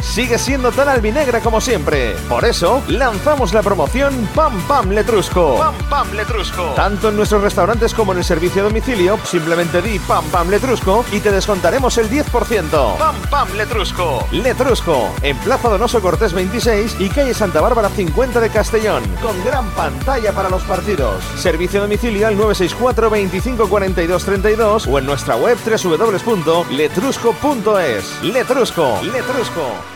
sigue siendo tan albinegra como siempre. Por eso, lanzamos la promoción Pam Pam Letrusco. Pam Pam Letrusco. Tanto en nuestros restaurantes como en el servicio a domicilio, simplemente di Pam Pam Letrusco y te descontaremos el 10%. Pam Pam Letrusco. Letrusco, en Plaza Donoso Cortés 26 y calle Santa Bárbara 50 de Castellón, con gran pantalla para los partidos. Servicio a domicilio al 964 25 42 32 o en nuestra web www.letrusco.es. Letrusco, Letrusco. 够。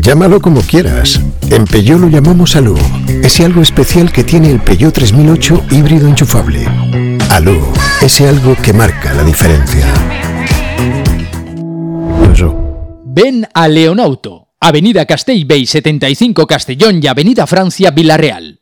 Llámalo como quieras. En Peugeot lo llamamos Alu. Ese algo especial que tiene el Peugeot 3008 híbrido enchufable. Alu, ese algo que marca la diferencia. Ven a Leonauto, Avenida Castellbey 75 Castellón y Avenida Francia Villarreal.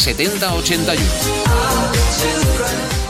7081.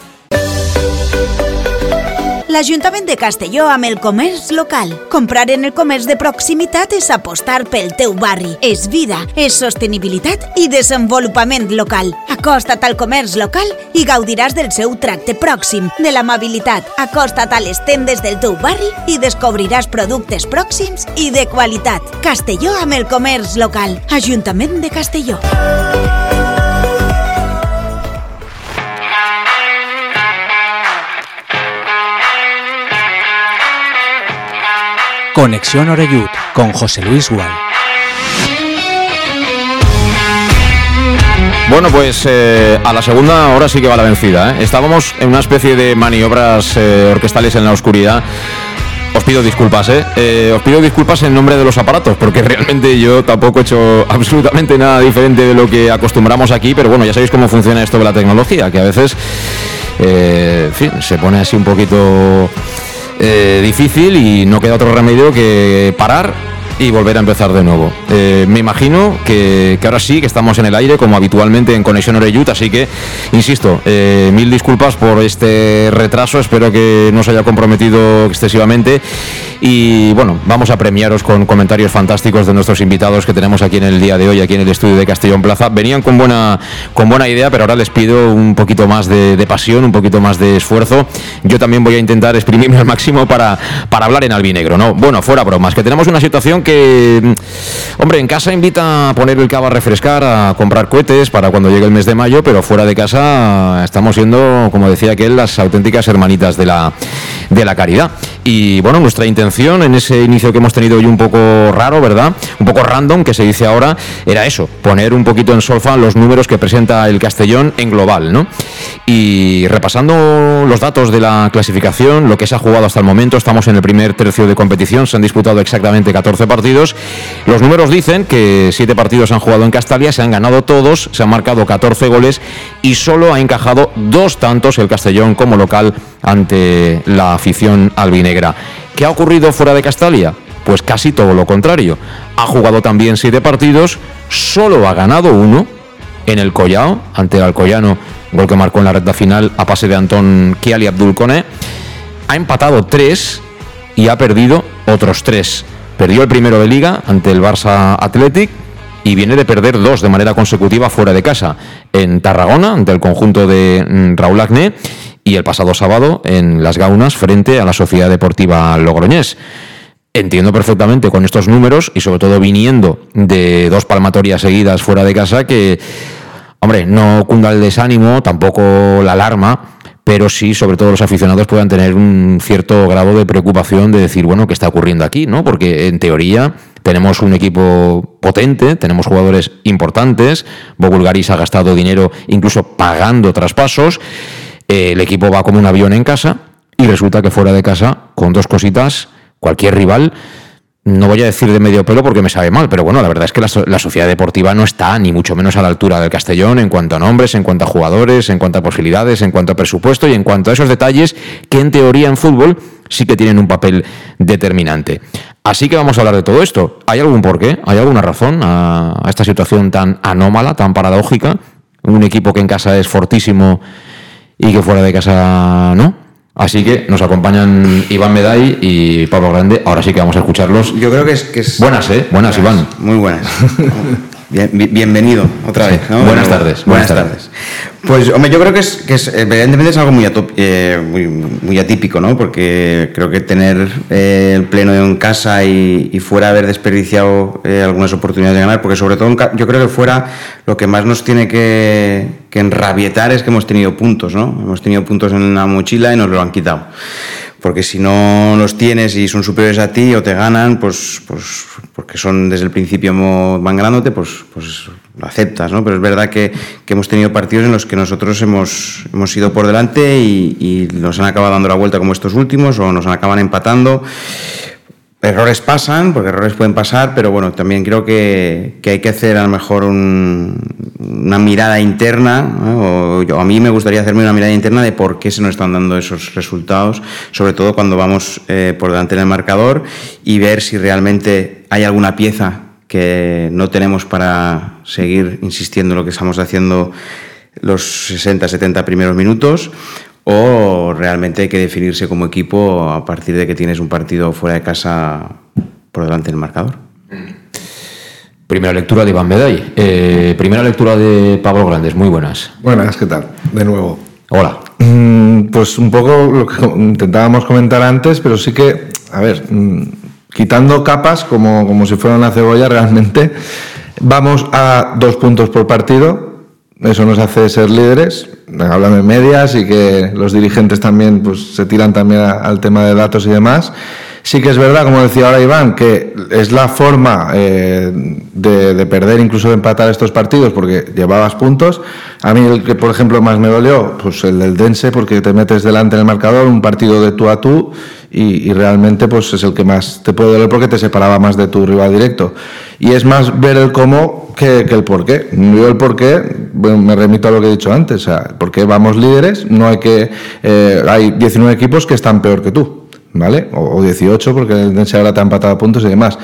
L'Ajuntament de Castelló amb el comerç local. Comprar en el comerç de proximitat és apostar pel teu barri. És vida, és sostenibilitat i desenvolupament local. Acosta't al comerç local i gaudiràs del seu tracte pròxim, de l'amabilitat. Acosta't a les tendes del teu barri i descobriràs productes pròxims i de qualitat. Castelló amb el comerç local. Ajuntament de Castelló. Conexión Oreyud con José Luis Gual. Bueno, pues eh, a la segunda hora sí que va la vencida. ¿eh? Estábamos en una especie de maniobras eh, orquestales en la oscuridad os pido disculpas, ¿eh? Os pido disculpas en nombre de los aparatos, porque realmente yo tampoco he hecho absolutamente nada diferente de lo que acostumbramos aquí, pero bueno, ya sabéis cómo funciona esto de la tecnología, que a veces, fin, se pone así un poquito eh, difícil y no queda otro remedio que parar y volver a empezar de nuevo. Eh, me imagino que, ahora sí, que estamos en el aire como habitualmente en Conexión Oreyut, así que, insisto, eh, mil disculpas por este retraso, espero que no se haya comprometido excesivamente y bueno, vamos a premiaros con comentarios fantásticos de nuestros invitados que tenemos aquí en el día de hoy, aquí en el estudio de Castellón Plaza. Venían con buena, con buena idea, pero ahora les pido un poquito más de, pasión, un poquito más de esfuerzo. Yo también voy a intentar exprimirme al máximo para, para hablar en albinegro, ¿no? Bueno, fuera bromas, que tenemos una situación que, hombre, en casa invita a poner el cava a refrescar, a comprar cohetes para cuando llegue el mes de mayo, pero fuera de casa estamos siendo, como decía aquel, las auténticas hermanitas de la, de la caridad. Y bueno, nuestra intención en ese inicio que hemos tenido hoy un poco raro, ¿verdad? Un poco random, que se dice ahora, era eso, poner un poquito en solfa los números que presenta el Castellón en global, ¿no? Y repasando los datos de la clasificación, lo que se ha jugado hasta el momento, estamos en el primer tercio de competición, se han disputado exactamente 14 partidos. Los números dicen que 7 partidos han jugado en Castalia, se han ganado todos, se han marcado 14 goles y solo ha encajado dos tantos el Castellón como local ante la afición albinegra. ¿Qué ha ocurrido fuera de Castalia? Pues casi todo lo contrario. Ha jugado también siete partidos, solo ha ganado uno en el Collao, ante el Alcoyano, gol que marcó en la recta final a pase de Antón Kiali Abdul Ha empatado tres y ha perdido otros tres. Perdió el primero de liga ante el Barça Athletic y viene de perder dos de manera consecutiva fuera de casa. En Tarragona, ante el conjunto de mm, Raúl Agné y el pasado sábado en Las Gaunas frente a la Sociedad Deportiva Logroñés. Entiendo perfectamente con estos números y sobre todo viniendo de dos palmatorias seguidas fuera de casa que, hombre, no cunda el desánimo, tampoco la alarma, pero sí, sobre todo los aficionados puedan tener un cierto grado de preocupación de decir, bueno, ¿qué está ocurriendo aquí? ¿no? Porque en teoría tenemos un equipo potente, tenemos jugadores importantes, Bogulgaris ha gastado dinero incluso pagando traspasos el equipo va como un avión en casa y resulta que fuera de casa, con dos cositas, cualquier rival, no voy a decir de medio pelo porque me sabe mal, pero bueno, la verdad es que la, sociedad deportiva no está ni mucho menos a la altura del Castellón en cuanto a nombres, en cuanto a jugadores, en cuanto a posibilidades, en cuanto a presupuesto y en cuanto a esos detalles que en teoría en fútbol sí que tienen un papel determinante. Así que vamos a hablar de todo esto. ¿Hay algún porqué? ¿Hay alguna razón a esta situación tan anómala, tan paradójica? Un equipo que en casa es fortísimo y que fuera de casa no. Así que nos acompañan Iván Meday y Pablo Grande. Ahora sí que vamos a escucharlos. Yo creo que es... Que es buenas, ¿eh? Buenas, Iván. Muy buenas. bienvenido otra vez. Buenas tardes. Buenas, tardes. Pues, hombre, yo creo que es, que es evidentemente es algo muy, eh, muy, muy, atípico, ¿no? Porque creo que tener eh, el pleno en casa y, fuera haber desperdiciado eh, algunas oportunidades de ganar, porque sobre todo yo creo que fuera lo que más nos tiene que, que enrabietar es que hemos tenido puntos, ¿no? Hemos tenido puntos en la mochila y nos lo han quitado porque si no los tienes y son superiores a ti o te ganan, pues, pues porque son desde el principio van ganándote, pues, pues lo aceptas, ¿no? Pero es verdad que, que hemos tenido partidos en los que nosotros hemos, hemos ido por delante y, y nos han acabado dando la vuelta como estos últimos o nos acaban empatando. Errores pasan, porque errores pueden pasar, pero bueno, también creo que, que hay que hacer a lo mejor una mirada interna, o yo, a mí me gustaría hacerme una mirada interna de por qué se nos están dando esos resultados, sobre todo cuando vamos eh, por delante del marcador y ver si realmente hay alguna pieza que no tenemos para seguir insistiendo en lo que estamos haciendo los 60, 70 primeros minutos o realmente hay que definirse como equipo a partir de que tienes un partido fuera de casa por delante del marcador. Primera lectura de Iván Meday. Eh, primera lectura de Pablo Grandes. Muy buenas. Buenas, ¿qué tal? De nuevo. Hola. Mm, pues un poco lo que intentábamos comentar antes, pero sí que, a ver, mm, quitando capas como, como si fuera una cebolla realmente, vamos a dos puntos por partido eso nos hace ser líderes, hablando de medias y que los dirigentes también pues, se tiran también al tema de datos y demás. Sí que es verdad, como decía ahora Iván, que es la forma eh, de, perder, incluso de empatar estos partidos, porque llevabas puntos. A mí el que, por ejemplo, más me dolió, pues el del Dense, porque te metes delante en el marcador, un partido de tú a tú, y, realmente pues es el que más te puede doler porque te separaba más de tu rival directo. Y es más ver el cómo que, el por qué. Yo el por qué, me remito a lo que he dicho antes, o sea, porque vamos líderes, no hay que... Eh, hay 19 equipos que están peor que tú. ¿Vale? O, 18 porque Dense ahora te ha empatado puntos y demás.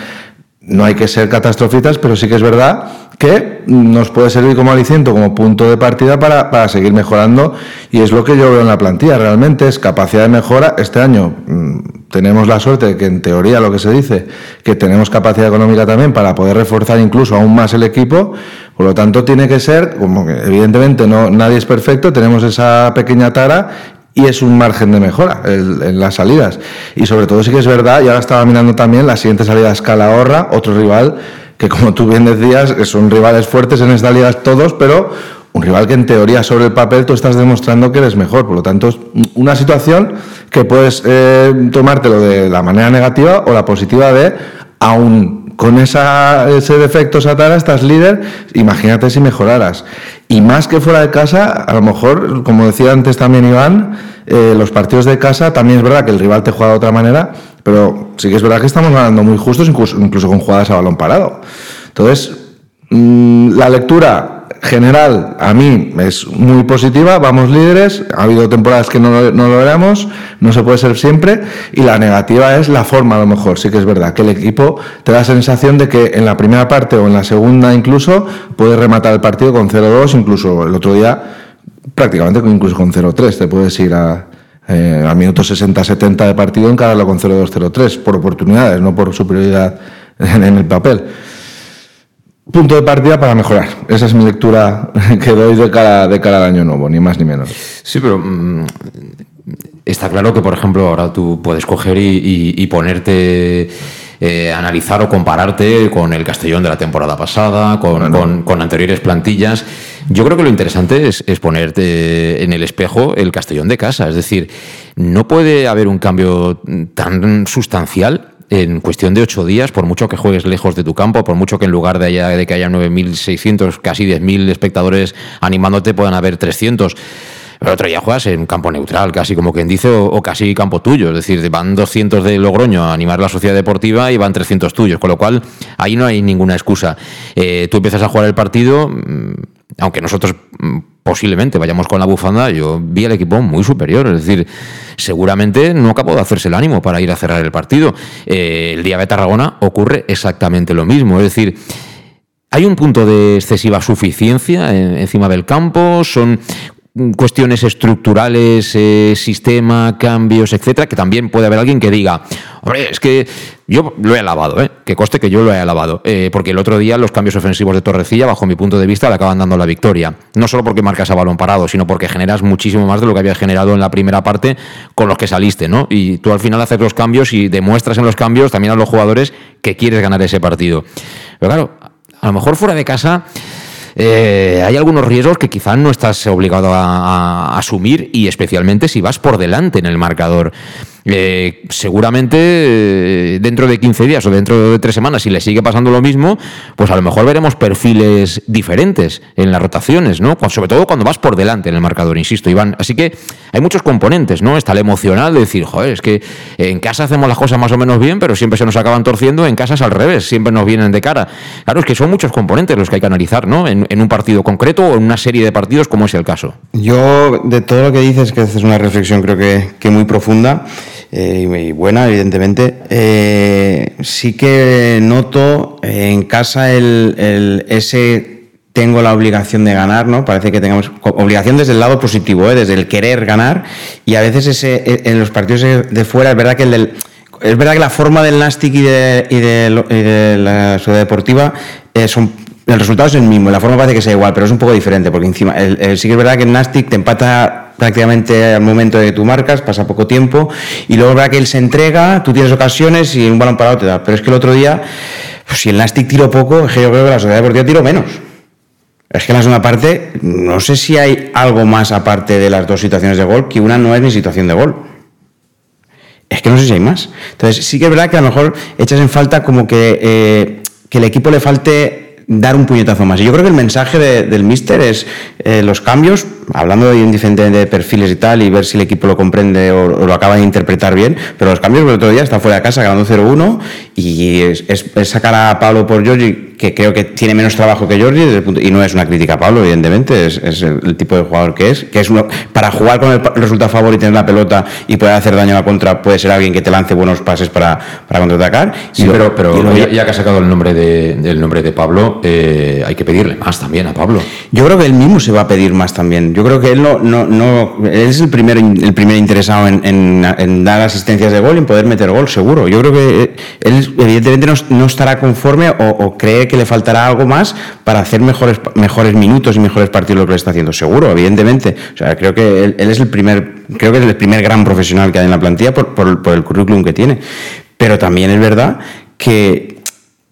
No hay que ser catastrofistas, pero sí que es verdad que nos puede servir como aliciento, como punto de partida para, para, seguir mejorando y es lo que yo veo en la plantilla, realmente es capacidad de mejora. Este año mm, tenemos la suerte de que en teoría lo que se dice, que tenemos capacidad económica también para poder reforzar incluso aún más el equipo, por lo tanto tiene que ser, como evidentemente no, nadie es perfecto, tenemos esa pequeña tara y es un margen de mejora en las salidas. Y sobre todo sí que es verdad, y ahora estaba mirando también la siguiente salida es Calahorra, otro rival que como tú bien decías, son rivales fuertes en esta liga todos, pero un rival que en teoría sobre el papel tú estás demostrando que eres mejor. Por lo tanto, es una situación que puedes eh, tomártelo de la manera negativa o la positiva de aún con ese defecto Satara estás líder, imagínate si mejoraras. Y más que fuera de casa, a lo mejor, como decía antes también Iván, eh, los partidos de casa también es verdad que el rival te juega de otra manera, pero sí que es verdad que estamos ganando muy justos, incluso, incluso con jugadas a balón parado. Entonces, mm, la lectura general a mí es muy positiva, vamos líderes, ha habido temporadas que no, lo éramos, no se puede ser siempre, y la negativa es la forma a lo mejor, sí que es verdad, que el equipo te da la sensación de que en la primera parte o en la segunda incluso puedes rematar el partido con 0-2, incluso el otro día prácticamente incluso con 0-3, te puedes ir a, eh, al minuto 60-70 de partido encararlo con 0-2, 0-3, por oportunidades, no por superioridad en el papel punto de partida para mejorar. Esa es mi lectura que doy de cara, de cara al año nuevo, ni más ni menos. Sí, pero mm, está claro que, por ejemplo, ahora tú puedes coger y, ponerte... Eh, analizar o compararte con el Castellón de la temporada pasada, con, anteriores plantillas. Yo creo que lo interesante es, es, ponerte en el espejo el Castellón de casa. Es decir, no puede haber un cambio tan sustancial en cuestión de ocho días, por mucho que juegues lejos de tu campo, por mucho que en lugar de, de que haya 9.600, casi 10.000 espectadores animándote, puedan haber 300. Pero otro día juegas en campo neutral, casi como quien dice, o, casi campo tuyo. Es decir, van 200 de Logroño a animar la sociedad deportiva y van 300 tuyos. Con lo cual, ahí no hay ninguna excusa. Eh, tú empiezas a jugar el partido, mm, aunque nosotros mm, posiblemente vayamos con la bufanda, yo vi al equipo muy superior. Es decir, seguramente no acabó de hacerse el ánimo para ir a cerrar el partido. Eh, el día de Tarragona ocurre exactamente lo mismo. Es decir, hay un punto de excesiva suficiencia encima del campo, son cuestiones estructurales, eh, sistema, cambios, etcétera, que también puede haber alguien que diga, hombre, es que yo lo he alabado, ¿eh? que coste que yo lo he alabado, eh, porque el otro día los cambios ofensivos de Torrecilla, bajo mi punto de vista, le acaban dando la victoria. No solo porque marcas a balón parado, sino porque generas muchísimo más de lo que habías generado en la primera parte con los que saliste, ¿no? Y tú al final haces los cambios y demuestras en los cambios también a los jugadores que quieres ganar ese partido. Pero claro, a lo mejor fuera de casa eh, hay algunos riesgos que quizás no estás obligado a, asumir y especialmente si vas por delante en el marcador. Eh, seguramente eh, dentro de 15 días o dentro de tres semanas, si le sigue pasando lo mismo, pues a lo mejor veremos perfiles diferentes en las rotaciones, ¿no? Sobre todo cuando vas por delante en el marcador, insisto, Iván. Así que hay muchos componentes, ¿no? Está el emocional de decir, joder, es que en casa hacemos las cosas más o menos bien, pero siempre se nos acaban torciendo, en casa es al revés, siempre nos vienen de cara. Claro, es que son muchos componentes los que hay que analizar, ¿no? En, un partido concreto o en una serie de partidos como es el caso. Yo, de todo lo que dices, que haces una reflexión creo que, que muy profunda. Eh, y buena, evidentemente. Eh, sí que noto en casa el, ese tengo la obligación de ganar, ¿no? Parece que tengamos obligación desde el lado positivo, ¿eh? desde el querer ganar, y a veces ese, en los partidos de fuera es verdad que el del, es verdad que la forma del Nastic y de, y de, la ciudad deportiva son el resultado es el mismo, la forma parece que sea igual, pero es un poco diferente, porque encima sí que es verdad que el Nastic te empata prácticamente al momento de tú marcas, pasa poco tiempo, y luego es que él se entrega, tú tienes ocasiones y un balón parado te da. Pero es que el otro día, pues, si el Nastic tiró poco, es que yo creo que la Sociedad Deportiva tiró menos. Es que en la segunda parte, no sé si hay algo más aparte de las dos situaciones de gol, que una no es ni situación de gol. es que no sé si hay más. Entonces, sí que es verdad que a lo mejor echas en falta como que, eh, que el equipo le falte dar un puñetazo más. Y yo creo que el mensaje del Mister es eh, los cambios, hablando de diferentes perfiles y tal, y ver si el equipo lo comprende o, lo acaba de interpretar bien, pero los cambios, el otro día está fuera de casa ganando 0-1 y es, es, sacar a Pablo por Giorgi que creo que tiene menos trabajo que Jordi, y no es una crítica a Pablo, evidentemente, es, el, tipo de jugador que es, que es uno, para jugar con el resultado a favor y tener la pelota y poder hacer daño a la contra, puede ser alguien que te lance buenos pases para, para contraatacar. Sí, pero, pero ya, que ha sacado el nombre de, nombre de Pablo, eh, hay que pedirle más también a Pablo. Yo creo que él mismo se va a pedir más también. Yo creo que él no, no, no él es el primer, el primer interesado en, dar asistencias de gol y en poder meter gol, seguro. Yo creo que él evidentemente no, estará conforme o, o cree que le faltará algo más para hacer mejores, mejores minutos y mejores partidos lo que le está haciendo. Seguro, evidentemente. O sea, creo que él, es el primer, creo que es el primer gran profesional que hay en la plantilla por, por, el currículum que tiene. Pero también es verdad que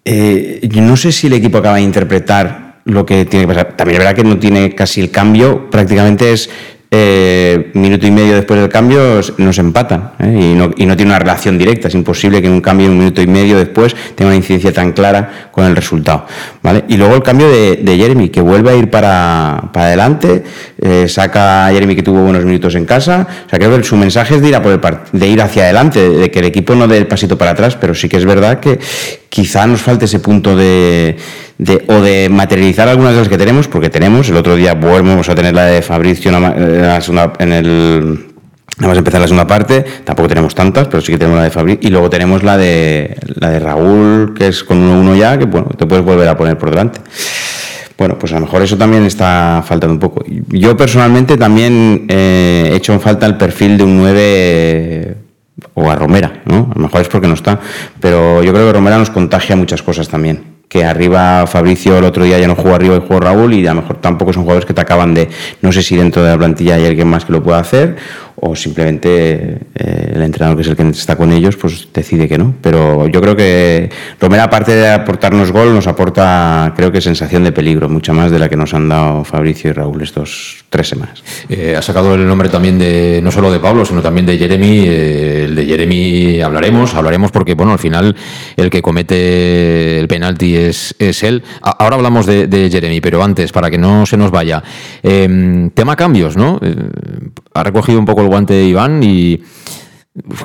eh, yo no sé si el equipo acaba de interpretar lo que tiene que pasar. También es verdad que no tiene casi el cambio, prácticamente es eh, minuto y medio después del cambio nos empatan ¿eh? y, no, y, no, tiene una relación directa. Es imposible que un cambio un minuto y medio después tenga una incidencia tan clara con el resultado. ¿vale? Y luego el cambio de, Jeremy, que vuelve a ir para, para adelante, eh, saca a Jeremy que tuvo buenos minutos en casa. O sea, creo que su mensaje es de ir, a por el de ir hacia adelante, de que el equipo no dé el pasito para atrás, pero sí que es verdad que quizá nos falte ese punto de o de materializar algunas de las que tenemos, porque tenemos, el otro día volvemos a tener la de Fabricio en, el... Vamos a empezar la segunda parte, tampoco tenemos tantas, pero sí que tenemos la de Fabricio, y luego tenemos la de, la de Raúl, que es con 1-1 ya, que bueno, te puedes volver a poner por delante. Bueno, pues a lo mejor eso también está faltando un poco. Yo personalmente también eh, he hecho en falta el perfil de un 9 o a Romera, ¿no? A lo mejor es porque no está, pero yo creo que Romera nos contagia muchas cosas también que arriba Fabricio el otro día ya no jugó arriba y jugó Raúl y a lo mejor tampoco son jugadores que te acaban de, no sé si dentro de la plantilla hay alguien más que lo pueda hacer o simplemente eh, el entrenador que es el que está con ellos pues decide que no. Pero yo creo que Romero aparte de aportarnos gol nos aporta creo que sensación de peligro, mucha más de la que nos han dado Fabricio y Raúl estos tres semanas. Eh, ha sacado el nombre también de no solo de Pablo, sino también de Jeremy. Eh, el de Jeremy hablaremos, hablaremos porque bueno, al final el que comete el penalti es, es él. Ahora hablamos de, Jeremy, pero antes, para que no se nos vaya. tema cambios, ¿no? ha recogido un poco el guante de Iván y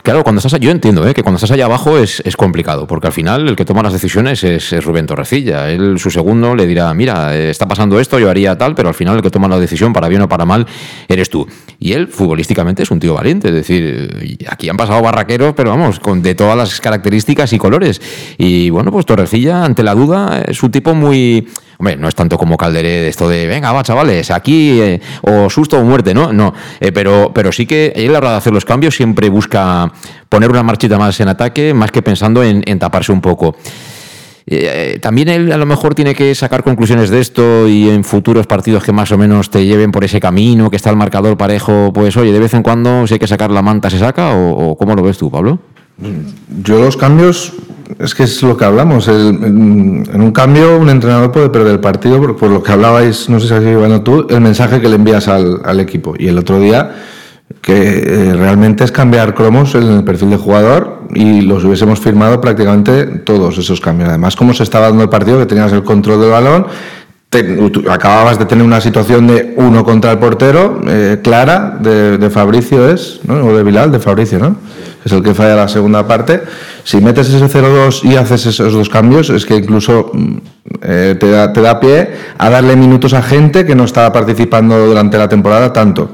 Claro, cuando estás, yo entiendo ¿eh? que cuando estás allá abajo es, complicado, porque al final el que toma las decisiones es, Rubén Torrecilla. Él, su segundo, le dirá, mira, está pasando esto, yo haría tal, pero al final el que toma la decisión, para bien o para mal, eres tú. Y él, futbolísticamente, es un tío valiente. Es decir, aquí han pasado barraqueros, pero vamos, con, de todas las características y colores. Y bueno, pues Torrecilla, ante la duda, es un tipo muy Hombre, no es tanto como Calderé de esto de, venga, va, chavales, aquí, eh, o susto o muerte, ¿no? No, eh, pero, pero sí que él a la hora de hacer los cambios siempre busca poner una marchita más en ataque, más que pensando en, taparse un poco. Eh, también él a lo mejor tiene que sacar conclusiones de esto y en futuros partidos que más o menos te lleven por ese camino, que está el marcador parejo, pues oye, de vez en cuando si hay que sacar la manta se saca o cómo lo ves tú, Pablo? Yo los cambios es que es lo que hablamos. en, un cambio, un entrenador puede perder el partido por, lo que hablabais, no sé si has tú, el mensaje que le envías al, equipo. Y el otro día, que eh, realmente es cambiar cromos en el perfil de jugador y los hubiésemos firmado prácticamente todos esos cambios. Además, como se estaba dando el partido, que tenías el control del balón. acababas de tener una situación de uno contra el portero, eh, clara, de, Fabricio es, ¿no? o de Bilal, de Fabricio, ¿no? es el que falla la segunda parte. Si metes ese 0-2 y haces esos dos cambios, es que incluso mm, eh, te, da, te da pie a darle minutos a gente que no estaba participando durante la temporada tanto.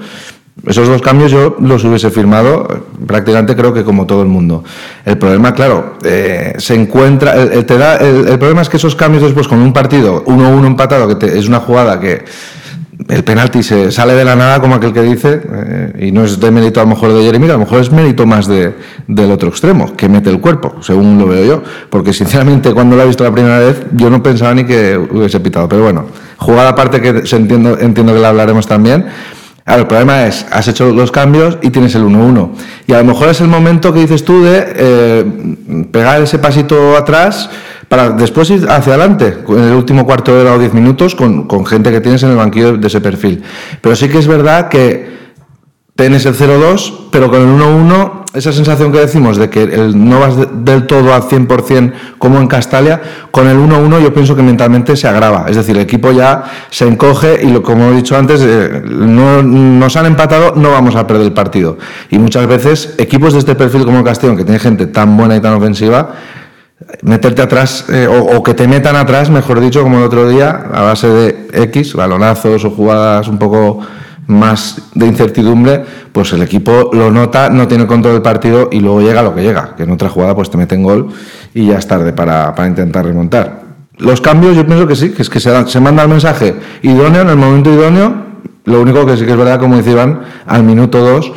Esos dos cambios yo los hubiese firmado prácticamente creo que como todo el mundo. El problema, claro, eh, se encuentra, el, te da, el, problema es que esos cambios después con un partido 1-1 empatado, que es una jugada que el penalti se sale de la nada, como aquel que dice, eh, y no es de mérito a lo mejor de Jeremy, a lo mejor es mérito más de, del otro extremo, que mete el cuerpo, según lo veo yo. Porque sinceramente, cuando lo he visto la primera vez, yo no pensaba ni que hubiese pitado. Pero bueno, jugada aparte que se entiendo, entiendo que la hablaremos también. Ahora, el problema es, has hecho los cambios y tienes el 1-1. Y a lo mejor es el momento que dices tú de eh, pegar ese pasito atrás para después ir hacia adelante, en el último cuarto de hora o diez minutos, con, gente que tienes en el banquillo de ese perfil. Pero sí que es verdad que tienes el 0-2, pero con el 1-1, esa sensación que decimos de que no vas del todo al 100% como en Castalia, con el 1-1 yo pienso que mentalmente se agrava. Es decir, el equipo ya se encoge y, lo, como he dicho antes, eh, no, nos han empatado, no vamos a perder el partido. Y muchas veces, equipos de este perfil como el Castellón, que tiene gente tan buena y tan ofensiva, meterte atrás eh, o, que te metan atrás, mejor dicho, como el otro día, a base de X, balonazos o jugadas un poco más de incertidumbre, pues el equipo lo nota, no tiene control del partido y luego llega lo que llega, que en otra jugada pues te meten gol y ya es tarde para, para intentar remontar. Los cambios yo pienso que sí, que es que se, se manda el mensaje idóneo en el momento idóneo, lo único que sí que es verdad, como decían, al minuto 2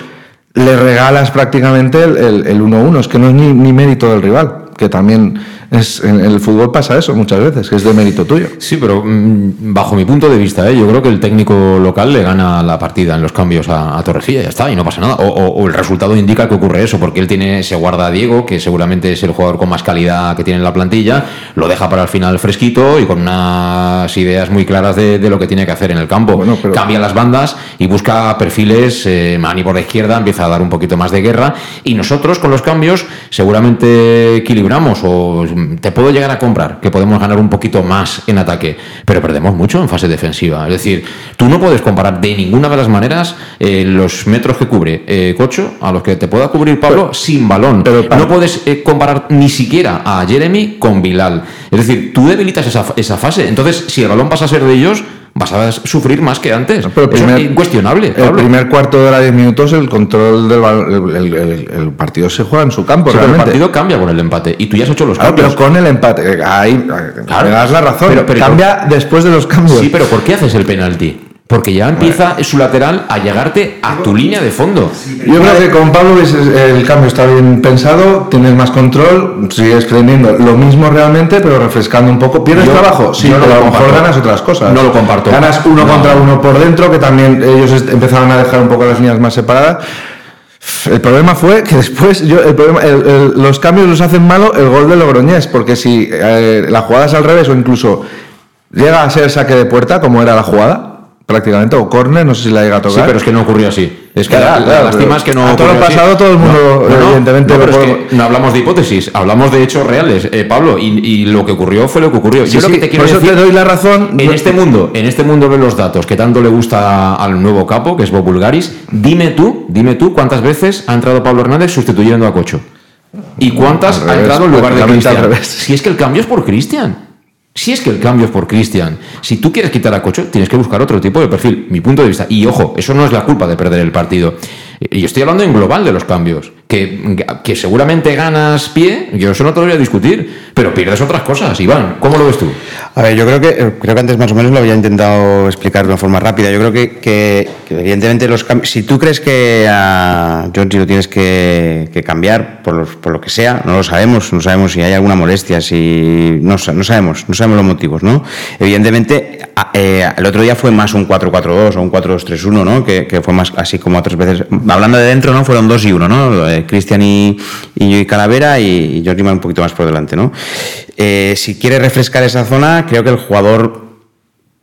le regalas prácticamente el 1-1, es que no es ni mérito del rival, que también es, en el fútbol pasa eso muchas veces, que es de mérito tuyo. Sí, pero mm, bajo mi punto de vista, ¿eh? yo creo que el técnico local le gana la partida en los cambios a, a Torrecilla, ya está, y no pasa nada. O, o, o, el resultado indica que ocurre eso, porque él tiene, se guarda a Diego, que seguramente es el jugador con más calidad que tiene en la plantilla, lo deja para el final fresquito y con unas ideas muy claras de, de lo que tiene que hacer en el campo. Bueno, pero... Cambia las bandas y busca perfiles, eh, Mani por la izquierda, empieza a dar un poquito más de guerra, y nosotros con los cambios seguramente equilibramos o te puedo llegar a comprar que podemos ganar un poquito más en ataque, pero perdemos mucho en fase defensiva. Es decir, tú no puedes comparar de ninguna de las maneras eh, los metros que cubre eh, Cocho a los que te pueda cubrir Pablo pero, sin balón. Pero, no puedes eh, comparar ni siquiera a Jeremy con Bilal. Es decir, tú debilitas esa, esa fase. Entonces, si el balón pasa a ser de ellos, vas a sufrir más que antes. Pero el primer, es incuestionable. El Pablo. primer cuarto de hora, 10 minutos, el control del el, el, el, el, partido se juega en su campo. Sí, realmente. el partido cambia con el empate y tú ya has hecho los claro, cambios. Pero con el empate, ahí claro. me das la razón. Pero, pero cambia pero, después de los cambios. Sí, pero ¿por qué haces el penalti? Porque ya empieza su lateral a llegarte a tu línea de fondo. Yo creo que con Pablo el cambio está bien pensado, tienes más control, sigues prendiendo lo mismo realmente, pero refrescando un poco. ¿Pierdes yo, trabajo? Sí, pero a lo mejor ganas otras cosas. No lo comparto. Ganas uno no. contra uno por dentro, que también ellos empezaron a dejar un poco las líneas más separadas. El problema fue que después yo, el problema, el, el, los cambios los hacen malo el gol de Logroñés, porque si eh, la jugada es al revés o incluso llega a ser saque de puerta, como era la jugada, prácticamente, o córner, no sé si la llega a tocar. Sí, pero es que no ocurrió así. Es que claro, la, claro, la lástima es que no. A todo lo pasado, así. todo el mundo, no, no, evidentemente. No, pero es que no hablamos de hipótesis, hablamos de hechos reales, eh, Pablo, y, y, lo que ocurrió fue lo que ocurrió. Sí, Yo sí, lo que te quiero por eso decir, te doy la razón. En este mundo, en este mundo de los datos que tanto le gusta al nuevo capo, que es Bob Bulgaris, dime tú, dime tú cuántas veces ha entrado Pablo Hernández sustituyendo a Cocho. ¿Y cuántas ha entrado en lugar de Cristian? Si es que el cambio es por Cristian. Si es que el cambio es por Cristian, si tú quieres quitar a Cocho, tienes que buscar otro tipo de perfil, mi punto de vista. Y ojo, eso no es la culpa de perder el partido. Y estoy hablando en global de los cambios. Que, que seguramente ganas pie, yo eso no te lo voy a discutir, pero pierdes otras cosas. Iván, ¿cómo lo ves tú? A ver, yo creo que, creo que antes más o menos lo había intentado explicar de una forma rápida. Yo creo que, que, que evidentemente los cambios. Si tú crees que a Georgie lo tienes que, que cambiar por, los, por, lo que sea, no lo sabemos. No sabemos si hay alguna molestia, si. No, no sabemos, no sabemos los motivos, ¿no? Evidentemente, eh, el otro día fue más un 4-4-2 o un 4-2-3-1, ¿no? Que, fue más así como otras veces. Hablando de dentro, ¿no? Fueron 2 y 1, ¿no? Eh, Cristian y, y, Calavera y, y Jordi un poquito más por delante, ¿no? Eh, si quieres refrescar esa zona, creo que el jugador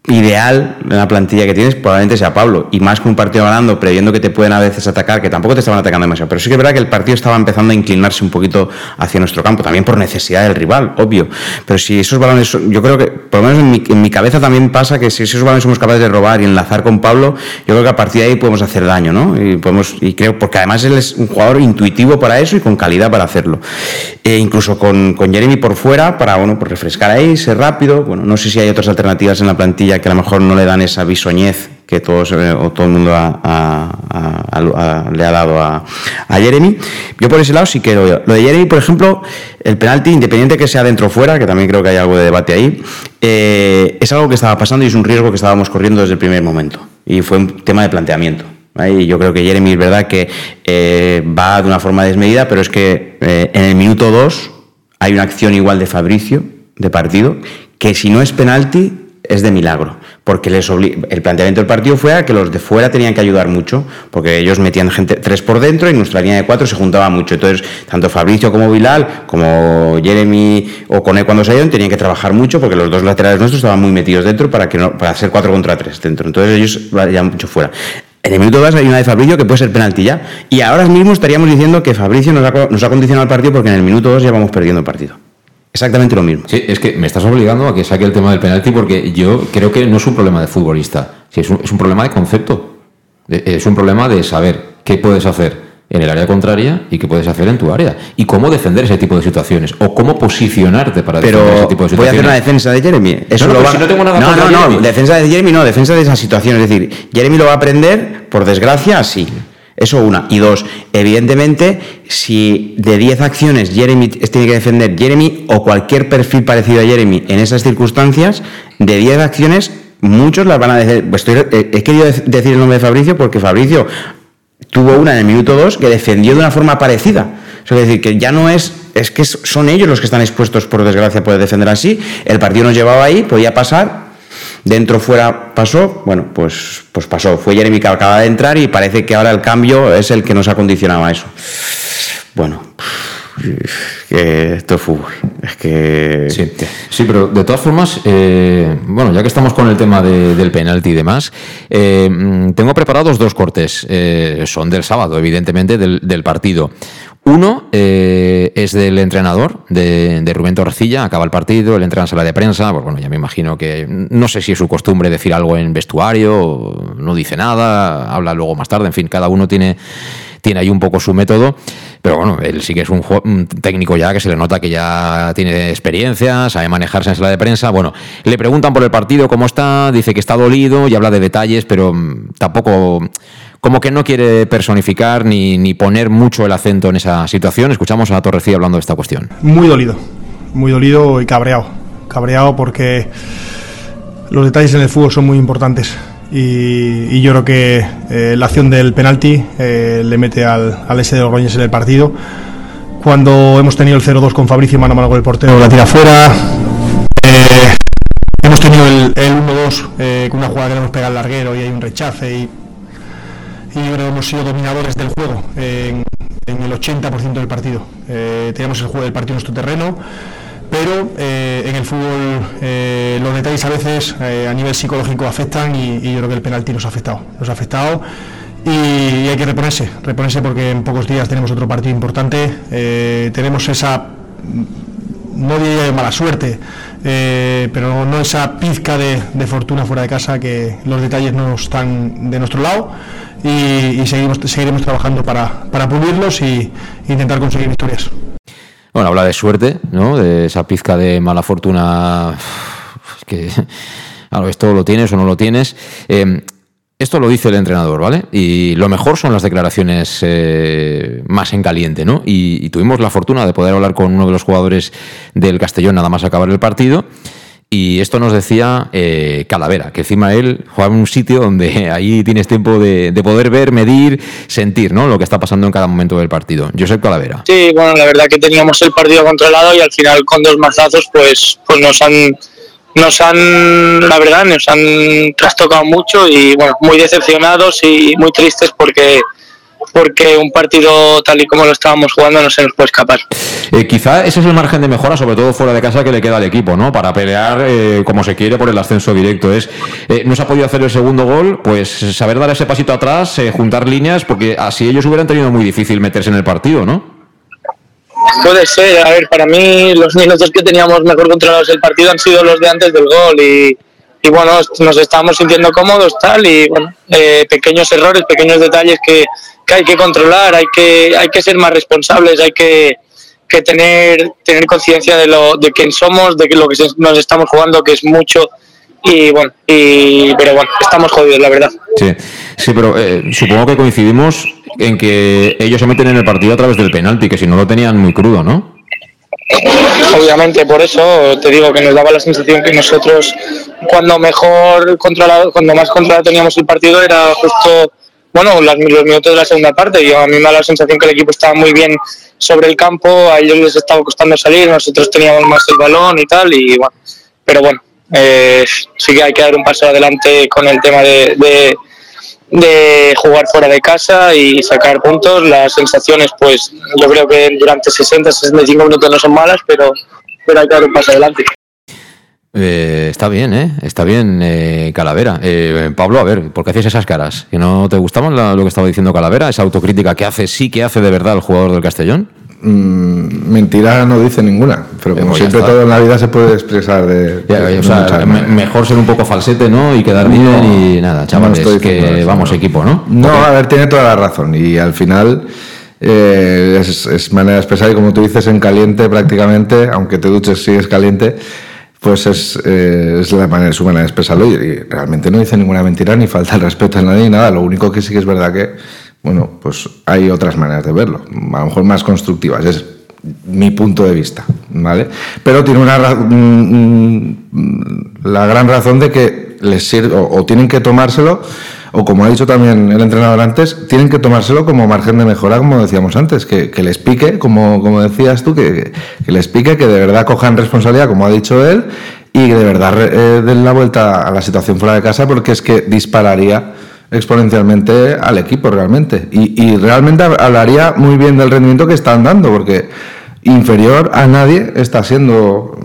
ideal en la plantilla que tienes probablemente sea Pablo. Y más que un partido ganando previendo que te pueden a veces atacar que tampoco te estaban atacando demasiado. Pero sí que es verdad que el partido estaba empezando a inclinarse un poquito hacio nuestro campo también por necesidad del rival obvio. Pero si esos balones yo creo que por lo menos en mi, en mi cabeza también pasa que si esos balones somos capaces de robar y enlazar con Pablo yo creo que a partir de ahí podemos hacer daño ¿no? y podemos y creo porque además él es un jugador intuitivo para eso y con calidad para hacerlo. E incluso con, con Jeremy por fuera para bueno pues refrescar ahí ser rápido bueno no sé si hay otras alternativas en la plantilla que a lo mejor no le dan esa bisoñez que todos o todo el mundo ha, le ha dado a, Jeremy. Yo por ese lado sí que lo. Lo de Jeremy, por ejemplo, el penalti, independiente que sea dentro o fuera, que también creo que hay algo de debate ahí, eh, es algo que estaba pasando y es un riesgo que estábamos corriendo desde el primer momento. Y fue un tema de planteamiento. Y yo creo que Jeremy es verdad que eh, va de una forma desmedida, pero es que eh, en el minuto 2 hay una acción igual de Fabricio, de partido, que si no es penalti, es de milagro, porque les el planteamiento del partido fue a que los de fuera tenían que ayudar mucho, porque ellos metían gente tres por dentro y nuestra línea de cuatro se juntaba mucho. Entonces, tanto Fabricio como Bilal, como Jeremy o Cone cuando salieron, tenían que trabajar mucho porque los dos laterales nuestros estaban muy metidos dentro para, que no, para ser cuatro contra tres dentro. Entonces ellos vayan mucho fuera. En el minuto 2 hay una de Fabricio que puede ser penalti ya. Y ahora mismo estaríamos diciendo que Fabricio nos ha, nos ha condicionado el partido porque en el minuto 2 ya vamos perdiendo el partido. Exactamente lo mismo. Sí, es que me estás obligando a que saque el tema del penalti porque yo creo que no es un problema de futbolista, sí, es, un, es un problema de concepto. Es un problema de saber qué puedes hacer en el área contraria y qué puedes hacer en tu área. Y cómo defender ese tipo de situaciones. O cómo posicionarte para defender ese tipo de situaciones. Voy a hacer una defensa de Jeremy. Eso no, no, no, tengo nada no, no, no, defensa de Jeremy no, defensa de esa situación. Es decir, Jeremy lo va a aprender, por desgracia, así. Eso una. Y dos, evidentemente, si de 10 acciones Jeremy tiene que defender Jeremy o cualquier perfil parecido a Jeremy en esas circunstancias, de 10 acciones muchos las van a decir. Pues estoy, he querido decir el nombre de Fabricio porque Fabricio tuvo una en el minuto 2 que defendió de una forma parecida. Es decir, que ya no es, es que son ellos los que están expuestos, por desgracia, a poder defender así. El partido nos llevaba ahí, podía pasar, dentro fuera pasó, bueno, pues, pues pasó. Fue Jeremy que acaba de entrar y parece que ahora el cambio es el que nos ha condicionado a eso. Bueno, que esto es fútbol. Es que. Sí, pero de todas formas, eh, bueno, ya que estamos con el tema del penalti y demás, eh, mm, tengo preparados dos cortes. Eh, son del sábado, evidentemente, del, partido. Uno es del entrenador, de, Rubén Torrecilla, acaba el partido, él entra en sala de prensa, pues bueno, ya me imagino que no sé si es su costumbre decir algo en vestuario, no dice nada, habla luego más tarde, en fin, cada uno tiene tiene ahí un poco su método, pero bueno, él sí que es un, técnico ya que se le nota que ya tiene experiencia, sabe manejarse en sala de prensa. Bueno, le preguntan por el partido cómo está, dice que está dolido y habla de detalles, pero mm, tampoco como que no quiere personificar ni, ni poner mucho el acento en esa situación. Escuchamos a Torrecilla hablando de esta cuestión. Muy dolido, muy dolido y cabreado. Cabreado porque los detalles en el fútbol son muy importantes y, yo creo que eh, la acción del penalti eh, le mete al, al S de Logroñés en el partido. Cuando hemos tenido el 0-2 con Fabricio mano a mano con el portero, la tira fuera. Eh, hemos tenido el, 1-2 con una jugada que no nos pega el larguero y hay un rechace. Y, y yo creo que hemos sido dominadores del juego en, el 80% del partido. teníamos el juego del partido en nuestro terreno pero eh, en el fútbol eh, los detalles a veces eh, a nivel psicológico afectan y, yo creo que el penalti nos ha afectado, nos ha afectado. Y, hay que reponerse, reponerse porque en pocos días tenemos otro partido importante, tenemos esa, no diría de mala suerte, pero no esa pizca de, fortuna fuera de casa que los detalles no están de nuestro lado y, seguimos, seguiremos trabajando para, para pulirlos y intentar conseguir victorias. Bueno, habla de suerte, ¿no? De esa pizca de mala fortuna que, claro, esto lo tienes o no lo tienes. Eh, esto lo dice el entrenador, ¿vale? Y lo mejor son las declaraciones eh, más en caliente, ¿no? y, tuvimos la fortuna de poder hablar con uno de los jugadores del Castellón nada más acabar el partido. Y esto nos decía eh, Calavera, que encima él juega en un sitio donde ahí tienes tiempo de, poder ver, medir, sentir ¿no? lo que está pasando en cada momento del partido. Josep Calavera. Sí, bueno, la verdad que teníamos el partido controlado y al final con dos mazazos pues, pues nos han nos han, la verdad, nos han trastocado mucho y bueno, muy decepcionados y muy tristes porque porque un partido tal y como lo estábamos jugando no se nos puede escapar. Eh, quizá ese es el margen de mejora, sobre todo fuera de casa, que le queda al equipo, ¿no? Para pelear eh, como se quiere por el ascenso directo. Es, eh, no se ha podido hacer el segundo gol, pues saber dar ese pasito atrás, juntar líneas, porque así ellos hubieran tenido muy difícil meterse en el partido, ¿no? Puede ser, a ver, para mí los minutos que teníamos mejor controlados el partido han sido los de antes del gol y, y bueno, nos estamos sintiendo cómodos tal y bueno, pequeños errores, pequeños detalles que, que hay que controlar, hay que, hay que ser más responsables, hay que, que tener, tener conciencia de, lo, de quién somos, de lo que nos estamos jugando, que es mucho. Y bueno, y, pero bueno, estamos jodidos, la verdad. Sí, sí pero eh, supongo que coincidimos en que ellos se meten en el partido a través del penalti, que si no lo tenían muy crudo, ¿no? Obviamente, por eso te digo que nos daba la sensación que nosotros, cuando mejor controlado, cuando más controlado teníamos el partido, era justo bueno, los minutos de la segunda parte. Yo, a mí me da la sensación que el equipo estaba muy bien sobre el campo, a ellos les estaba costando salir, nosotros teníamos más el balón y tal, y bueno, pero bueno, eh, sí que hay que dar un paso adelante con el tema de, de, jugar fuera de casa y sacar puntos. Las sensaciones, pues yo creo que durante 60, 65 minutos no son malas, pero, pero hay que dar un paso adelante. Eh, está bien, ¿eh? Está bien, eh, Calavera. Eh, Pablo, a ver, ¿por qué haces esas caras? ¿Que no te gustaba lo que estaba diciendo Calavera? ¿Esa autocrítica que hace, sí que hace de verdad el jugador del Castellón? Mm, mentira no dice ninguna, pero como pues siempre todo en la vida se puede expresar de... mejor ser un poco falsete, ¿no? Y quedar bien y nada, chavales, que vamos equipo, ¿no? No, a ver, tiene toda la razón y al final... es, manera de expresar y como tú dices en caliente prácticamente, aunque te duches si es caliente, pues es, eh, es la manera, su de expresarlo y, realmente no dice ninguna mentira ni falta el respeto a nadie ni nada. Lo único que sí que es verdad que, bueno, pues hay otras maneras de verlo, a lo mejor más constructivas. Es mi punto de vista, ¿vale? Pero tiene una la gran razón de que les sirve o tienen que tomárselo o como ha dicho también el entrenador antes, tienen que tomárselo como margen de mejora, como decíamos antes, que, que les pique, como, como decías tú, que, que, les pique, que de verdad cojan responsabilidad, como ha dicho él, y que de verdad eh, den la vuelta a la situación fuera de casa, porque es que dispararía exponencialmente al equipo realmente. Y, y realmente hablaría muy bien del rendimiento que están dando, porque inferior a nadie está siendo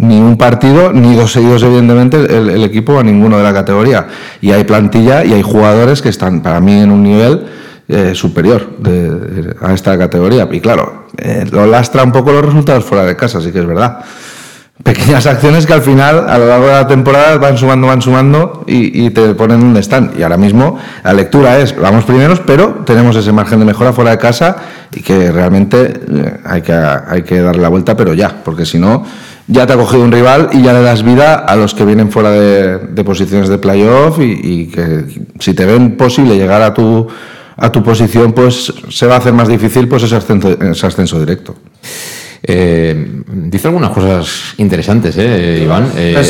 ni un partido, ni dos seguidos, evidentemente, el, equipo a ninguno de la categoría. Y hay plantilla y hay jugadores que están, para mí, en un nivel eh, superior a esta categoría. Y claro, eh, lo lastra un poco los resultados fuera de casa, sí que es verdad. Pequeñas acciones que al final, a lo largo de la temporada, van sumando, van sumando y, te ponen donde están. Y ahora mismo la lectura es, vamos primeros, pero tenemos ese margen de mejora fuera de casa y que realmente eh, hay, que, hay que darle la vuelta, pero ya, porque si no ya te ha cogido un rival y ya le das vida a los que vienen fuera de, posiciones de playoff y, que si te ven posible llegar a tu, a tu posición, pues se va a hacer más difícil pues ese ascenso, ese ascenso directo. Eh, dice algunas cosas interesantes, ¿eh, Iván. Eh,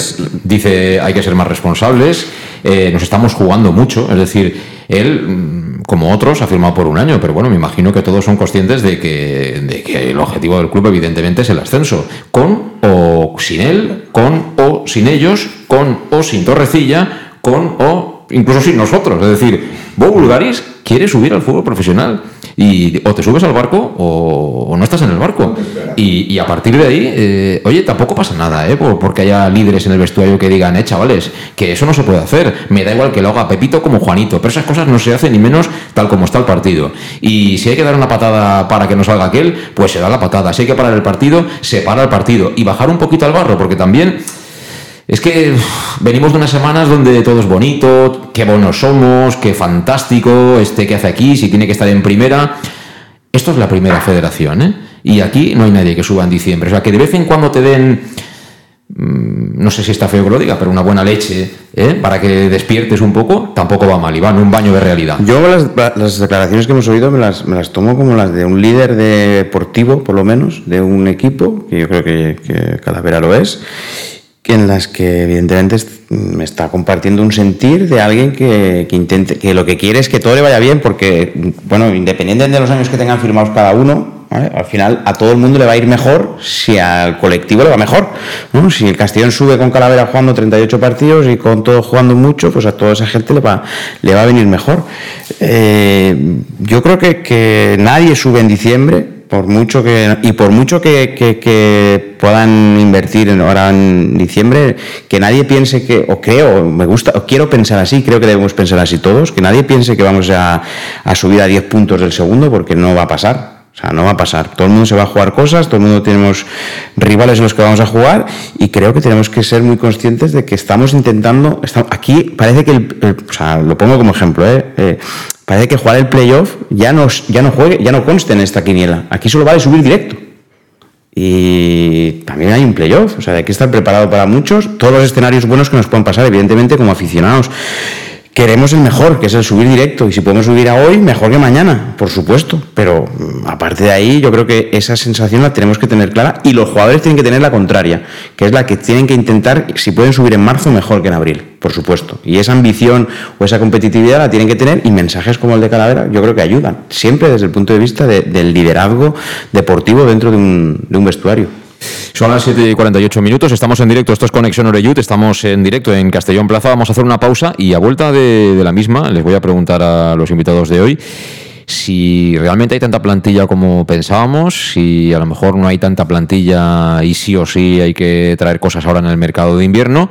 dice hay que ser más responsables, eh, nos estamos jugando mucho, es decir, él, mm, como otros, ha firmado por un año, pero bueno, me imagino que todos son conscientes de que, de que el objetivo del club evidentemente es el ascenso, con o sin él, con o sin ellos, con o sin Torrecilla, con o incluso sin nosotros, es decir, Bo Bulgaris quiere subir al fútbol profesional. Y o te subes al barco o, no estás en el barco. Y, a partir de ahí, eh, oye, tampoco pasa nada, ¿eh? porque haya líderes en el vestuario que digan, eh, chavales, que eso no se puede hacer. Me da igual que lo haga Pepito como Juanito, pero esas cosas no se hacen ni menos tal como está el partido. Y si hay que dar una patada para que no salga aquel, pues se da la patada. Si hay que parar el partido, se para el partido. Y bajar un poquito al barro, porque también es que venimos de unas semanas donde todo es bonito, qué buenos somos, qué fantástico, este que hace aquí, si tiene que estar en primera. Esto es la primera federación, ¿eh? Y aquí no hay nadie que suba en diciembre. O sea, que de vez en cuando te den, mm, no sé si está feo que lo diga, pero una buena leche, ¿eh? Para que despiertes un poco, tampoco va mal, Iván, un baño de realidad. Yo las, declaraciones que hemos oído me las, me las, tomo como las de un líder deportivo, por lo menos, de un equipo, que yo creo que, que Calavera lo es en las que evidentemente me está compartiendo un sentir de alguien que, intente, que lo que quiere es que todo le vaya bien, porque, bueno, independientemente de los años que tengan firmados cada uno, al final a todo el mundo le va a ir mejor si al colectivo le va mejor. Si el Castellón sube con Calavera jugando 38 partidos y con todo jugando mucho, pues a toda esa gente le va, le va a venir mejor. Eh, yo creo que, que nadie sube en diciembre por mucho que y por mucho que, puedan invertir ahora en diciembre que nadie piense que o creo me gusta o quiero pensar así creo que debemos pensar así todos que nadie piense que vamos a, a subir a 10 puntos del segundo porque no va a pasar o sea, no va a pasar. Todo el mundo se va a jugar cosas, todo el mundo tenemos rivales en los que vamos a jugar y creo que tenemos que ser muy conscientes de que estamos intentando. aquí parece que, o sea, lo pongo como ejemplo, ¿eh? eh parece que jugar el playoff ya no, ya no juegue, ya no conste en esta quiniela. Aquí solo vale subir directo. Y también hay un playoff, o sea, hay que estar preparado para muchos, todos los escenarios buenos que nos puedan pasar, evidentemente, como aficionados queremos el mejor, que es el subir directo. Y si podemos subir a hoy, mejor que mañana, por supuesto. Pero mm, aparte de ahí, yo creo que esa sensación la tenemos que tener clara y los jugadores tienen que tener la contraria, que es la que tienen que intentar, si pueden subir en marzo, mejor que en abril, por supuesto. Y esa ambición o esa competitividad la tienen que tener y mensajes como el de Calavera yo creo que ayudan, siempre desde el punto de vista del liderazgo deportivo dentro de un, de un vestuario. Son las 7 y 48 minutos, estamos en directo, esto es Conexión Oreyut, estamos en directo en Castellón Plaza, vamos a hacer una pausa y a vuelta de, la misma les voy a preguntar a los invitados de hoy si realmente hay tanta plantilla como pensábamos, si a lo mejor no hay tanta plantilla y sí o sí hay que traer cosas ahora en el mercado de invierno.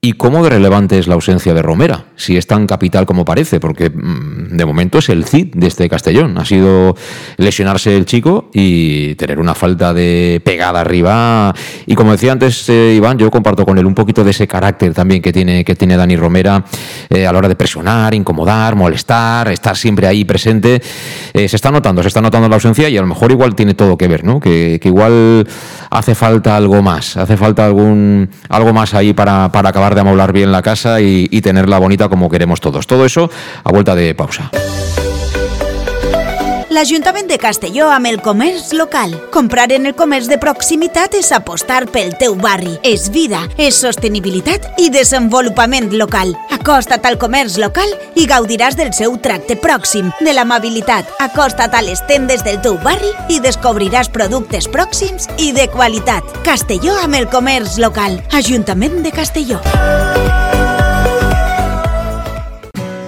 ¿Y cómo de relevante es la ausencia de Romera? Si es tan capital como parece, porque mm, de momento es el CID de este Castellón. Ha sido lesionarse el chico y tener una falta de pegada arriba. Y como decía antes eh, Iván, yo comparto con él un poquito de ese carácter también que tiene, que tiene Dani Romera eh, a la hora de presionar, incomodar, molestar, estar siempre ahí presente. Eh, se está notando, se está notando la ausencia y a lo mejor igual tiene todo que ver, ¿no? Que, igual hace falta algo más, hace falta algún, algo más ahí para, para acabar de bien la casa y, y tenerla bonita como queremos todos. Todo eso a vuelta de pausa. l'Ajuntament de Castelló amb el comerç local. Comprar en el comerç de proximitat és apostar pel teu barri. És vida, és sostenibilitat i desenvolupament local. Acosta't al comerç local i gaudiràs del seu tracte pròxim, de l'amabilitat. Acosta't a les tendes del teu barri i descobriràs productes pròxims i de qualitat. Castelló amb el comerç local. Ajuntament de Castelló.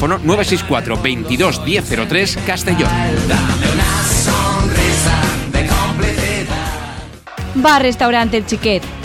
teléfono 964 22 1003 Castellón. Bar Restaurante El Chiquet.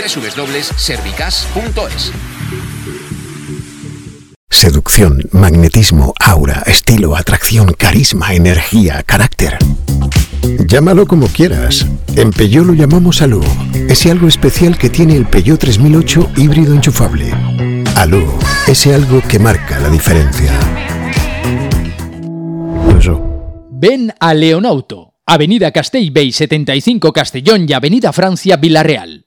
www.servicas.es. Seducción, magnetismo, aura, estilo, atracción, carisma, energía, carácter. Llámalo como quieras. En Peugeot lo llamamos Alu. Ese algo especial que tiene el Peugeot 3008 híbrido enchufable. Alu, ese algo que marca la diferencia. Ven a Leonauto, Avenida Castell Bay 75 Castellón y Avenida Francia Villarreal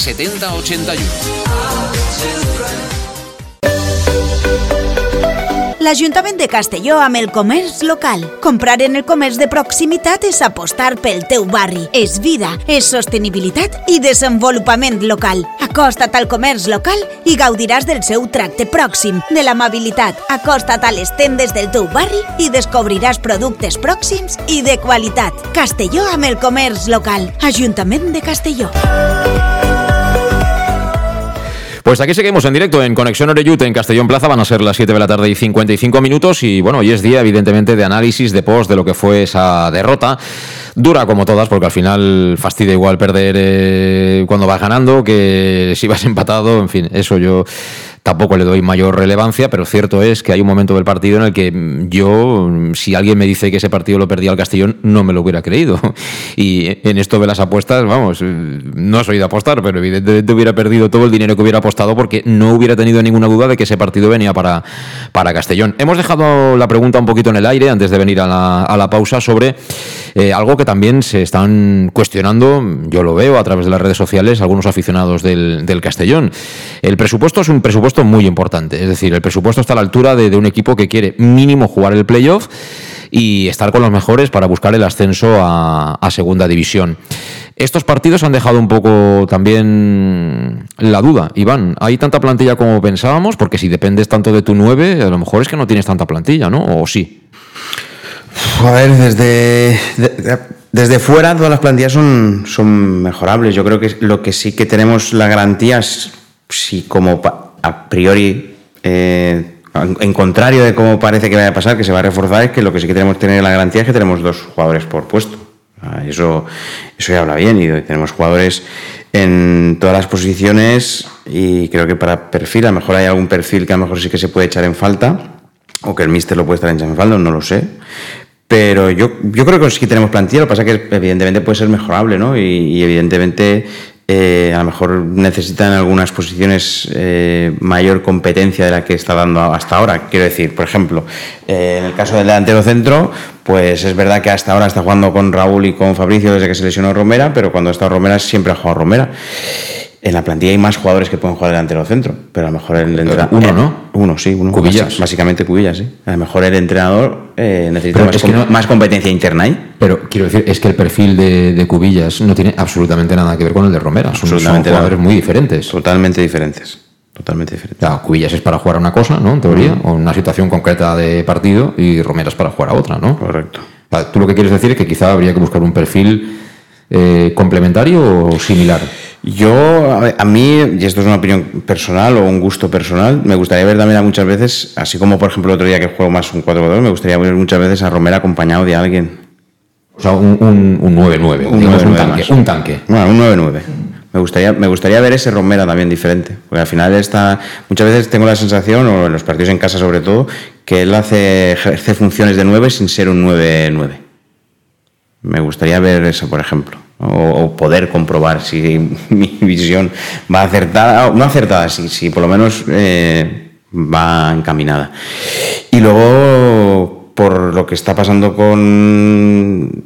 7081. L'Ajuntament de Castelló amb el comerç local. Comprar en el comerç de proximitat és apostar pel teu barri. És vida, és sostenibilitat i desenvolupament local. Acosta't al comerç local i gaudiràs del seu tracte pròxim, de l'amabilitat. Acosta't a les tendes del teu barri i descobriràs productes pròxims i de qualitat. Castelló amb el comerç local. Ajuntament de Castelló. Pues aquí seguimos en directo en Conexión Oreyute en Castellón Plaza. Van a ser las 7 de la tarde y 55 minutos. Y bueno, hoy es día, evidentemente, de análisis de post de lo que fue esa derrota. Dura como todas, porque al final fastidia igual perder eh, cuando vas ganando que si vas empatado. En fin, eso yo tampoco le doy mayor relevancia, pero cierto es que hay un momento del partido en el que yo, si alguien me dice que ese partido lo perdía el Castellón, no me lo hubiera creído. Y en esto de las apuestas, vamos, no soy de apostar, pero evidentemente hubiera perdido todo el dinero que hubiera apostado porque no hubiera tenido ninguna duda de que ese partido venía para, para Castellón. Hemos dejado la pregunta un poquito en el aire antes de venir a la, pausa sobre eh, algo que también se están cuestionando, yo lo veo a través de las redes sociales, algunos aficionados del, del Castellón. El presupuesto es un presupuesto muy importante. Es decir, el presupuesto está a la altura de, un equipo que quiere mínimo jugar el playoff y estar con los mejores para buscar el ascenso a, segunda división. Estos partidos han dejado un poco también la duda. Iván, ¿hay tanta plantilla como pensábamos? Porque si dependes tanto de tu 9, a lo mejor es que no tienes tanta plantilla, ¿no? ¿O sí? A ver, desde, desde fuera todas las plantillas son, son mejorables. Yo creo que lo que sí que tenemos la garantía es si como a priori, eh, en contrario de cómo parece que vaya a pasar, que se va a reforzar, es que lo que sí que tenemos que tener la garantía es que tenemos dos jugadores por puesto. Eso, eso ya habla bien y tenemos jugadores en todas las posiciones y creo que para perfil, a lo mejor hay algún perfil que a lo mejor sí que se puede echar en falta o que el míster lo puede estar echando en falta, no lo sé. Pero yo, yo creo que sí tenemos plantilla, lo que pasa es que evidentemente puede ser mejorable, ¿no? Y evidentemente eh, a lo mejor necesitan algunas posiciones eh, mayor competencia de la que está dando hasta ahora. Quiero decir, por ejemplo, eh, en el caso del delantero centro, pues es verdad que hasta ahora está jugando con Raúl y con Fabricio desde que se lesionó Romera, pero cuando ha estado Romera siempre ha jugado Romera. En la plantilla hay más jugadores que pueden jugar delantero centro, pero a lo mejor el entrenador. Uno, ¿no? Uno, sí, uno. Cubillas. Básicamente cubillas, sí. A lo mejor el entrenador eh, necesita más, competencia interna ahí. Pero quiero decir, es que el perfil de, Cubillas no tiene absolutamente nada que ver con el de Romera. Son, jugadores muy diferentes. Totalmente diferentes. Totalmente diferentes. Cubillas es para jugar a una cosa, ¿no? En teoría, o una situación concreta de partido, y Romera es para jugar a otra, ¿no? Correcto. tú lo que quieres decir es que quizá habría que buscar un perfil eh, complementario o similar. Yo, a mí, y esto es una opinión personal o un gusto personal, me gustaría ver también a muchas veces, así como por ejemplo el otro día que juego más un 4-4, me gustaría ver muchas veces a Romero acompañado de alguien. O sea, un 9-9, un, un, tanque. Un tanque. Bueno, un 9-9. Me gustaría, me gustaría ver ese Romero también diferente, porque al final está, muchas veces tengo la sensación, o en los partidos en casa sobre todo, que él hace, ejerce funciones de 9 sin ser un 9-9. Me gustaría ver eso, por ejemplo o, poder comprobar si mi visión va acertada, no acertada, si, si por lo menos eh, va encaminada. Y luego, por lo que está pasando con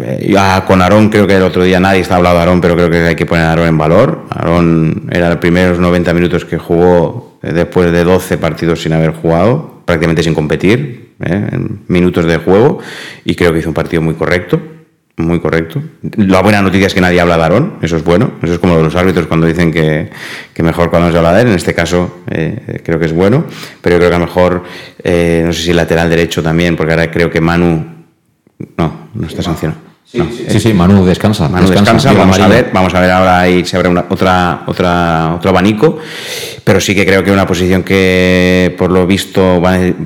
eh, con Aarón creo que el otro día nadie está hablando de Aarón, pero creo que hay que poner a Aarón en valor. Aarón era los primeros 90 minutos que jugó eh, después de 12 partidos sin haber jugado, prácticamente sin competir, en minutos de juego, y creo que hizo un partido muy correcto muy correcto. La buena noticia es que nadie habla de Aarón, eso es bueno. Eso es como los árbitros cuando dicen que, mejor cuando se habla de él. En este caso eh, creo que es bueno, pero yo creo que a lo mejor, eh, no sé si lateral derecho también, porque ahora creo que Manu. No, no está sancionado. Sí, sí, sí, Manu descansa. Manu descansa, vamos a ver, vamos a ver ahora ahí se abre una, otra, otra, otro abanico, pero sí que creo que una posición que por lo visto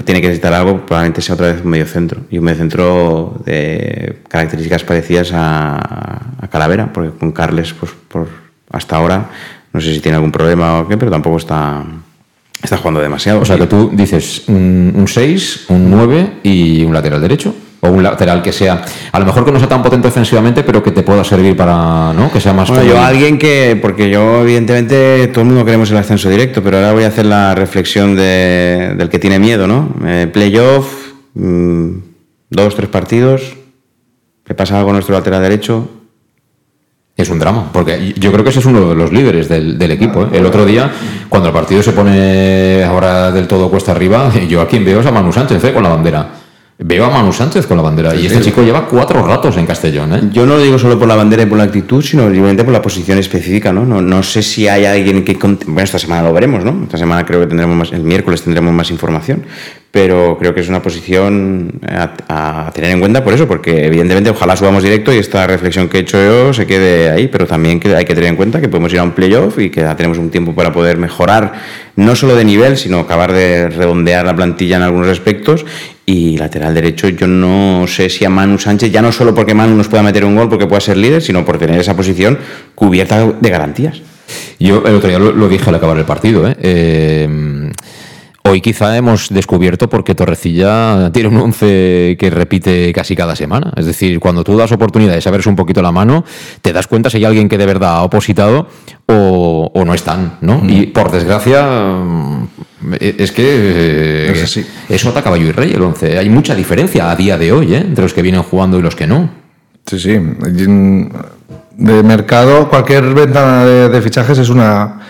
tiene que necesitar algo, probablemente sea otra vez un medio centro, y un medio centro de características parecidas a, Calavera, porque con Carles, pues por hasta ahora, no sé si tiene algún problema o qué, pero tampoco está, está jugando demasiado. O sea que tú dices un 6, un 9 y un lateral derecho o un lateral que sea, a lo mejor que no sea tan potente ofensivamente, pero que te pueda servir para, ¿no? Que sea más... Bueno, yo alguien que, porque yo evidentemente todo el mundo queremos el ascenso directo, pero ahora voy a hacer la reflexión de, del que tiene miedo, ¿no? Eh, playoff, mm, dos, tres partidos, ¿qué pasa algo con nuestro lateral derecho? Es un drama, porque yo creo que ese es uno de los líderes del, equipo. ¿eh? El otro día, cuando el partido se pone ahora del todo cuesta arriba, yo a quien veo es a Manu Sánchez ¿eh? con la bandera. Veo a Manu Sánchez con la bandera y este chico lleva cuatro ratos en Castellón. ¿eh? Yo no lo digo solo por la bandera y por la actitud, sino simplemente por la posición específica. ¿no? No, no sé si hay alguien que... Bueno, esta semana lo veremos, ¿no? Esta semana creo que tendremos más... El miércoles tendremos más información. Pero creo que es una posición a, tener en cuenta por eso, porque evidentemente ojalá subamos directo y esta reflexión que he hecho yo se quede ahí, pero también que hay que tener en cuenta que podemos ir a un playoff y que ya tenemos un tiempo para poder mejorar, no solo de nivel, sino acabar de redondear la plantilla en algunos aspectos y lateral derecho, yo no sé si a Manu Sánchez, ya no solo porque Manu nos pueda meter un gol porque pueda ser líder, sino por tener esa posición cubierta de garantías. Yo el otro día lo, dije al acabar el partido. ¿eh? eh Hoy quizá hemos descubierto por qué Torrecilla tiene un once que repite casi cada semana. Es decir, cuando tú das oportunidad de saberse un poquito la mano, te das cuenta si hay alguien que de verdad ha opositado o, no están, ¿no? Mm. Y por desgracia, mm, es que eso ataca caballo y rey el once. Hay mucha diferencia a día de hoy ¿eh? entre los que vienen jugando y los que no. Sí, sí. De mercado, cualquier ventana de, fichajes es una,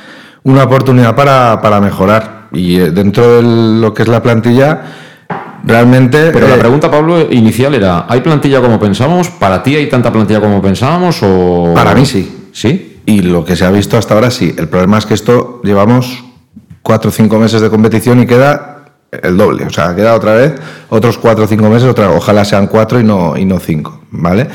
una oportunidad para, para mejorar y eh, dentro de lo que es la plantilla, realmente... Pero la eh, pregunta, Pablo, inicial era, ¿hay plantilla como pensamos? ¿Para ti hay tanta plantilla como pensábamos? O... Para mí sí. ¿Sí? Y lo que se ha visto hasta ahora sí. El problema es que esto llevamos cuatro o cinco meses de competición y queda el doble. O sea, queda otra vez otros cuatro o cinco meses, otra, ojalá sean cuatro y no, y no cinco, ¿vale?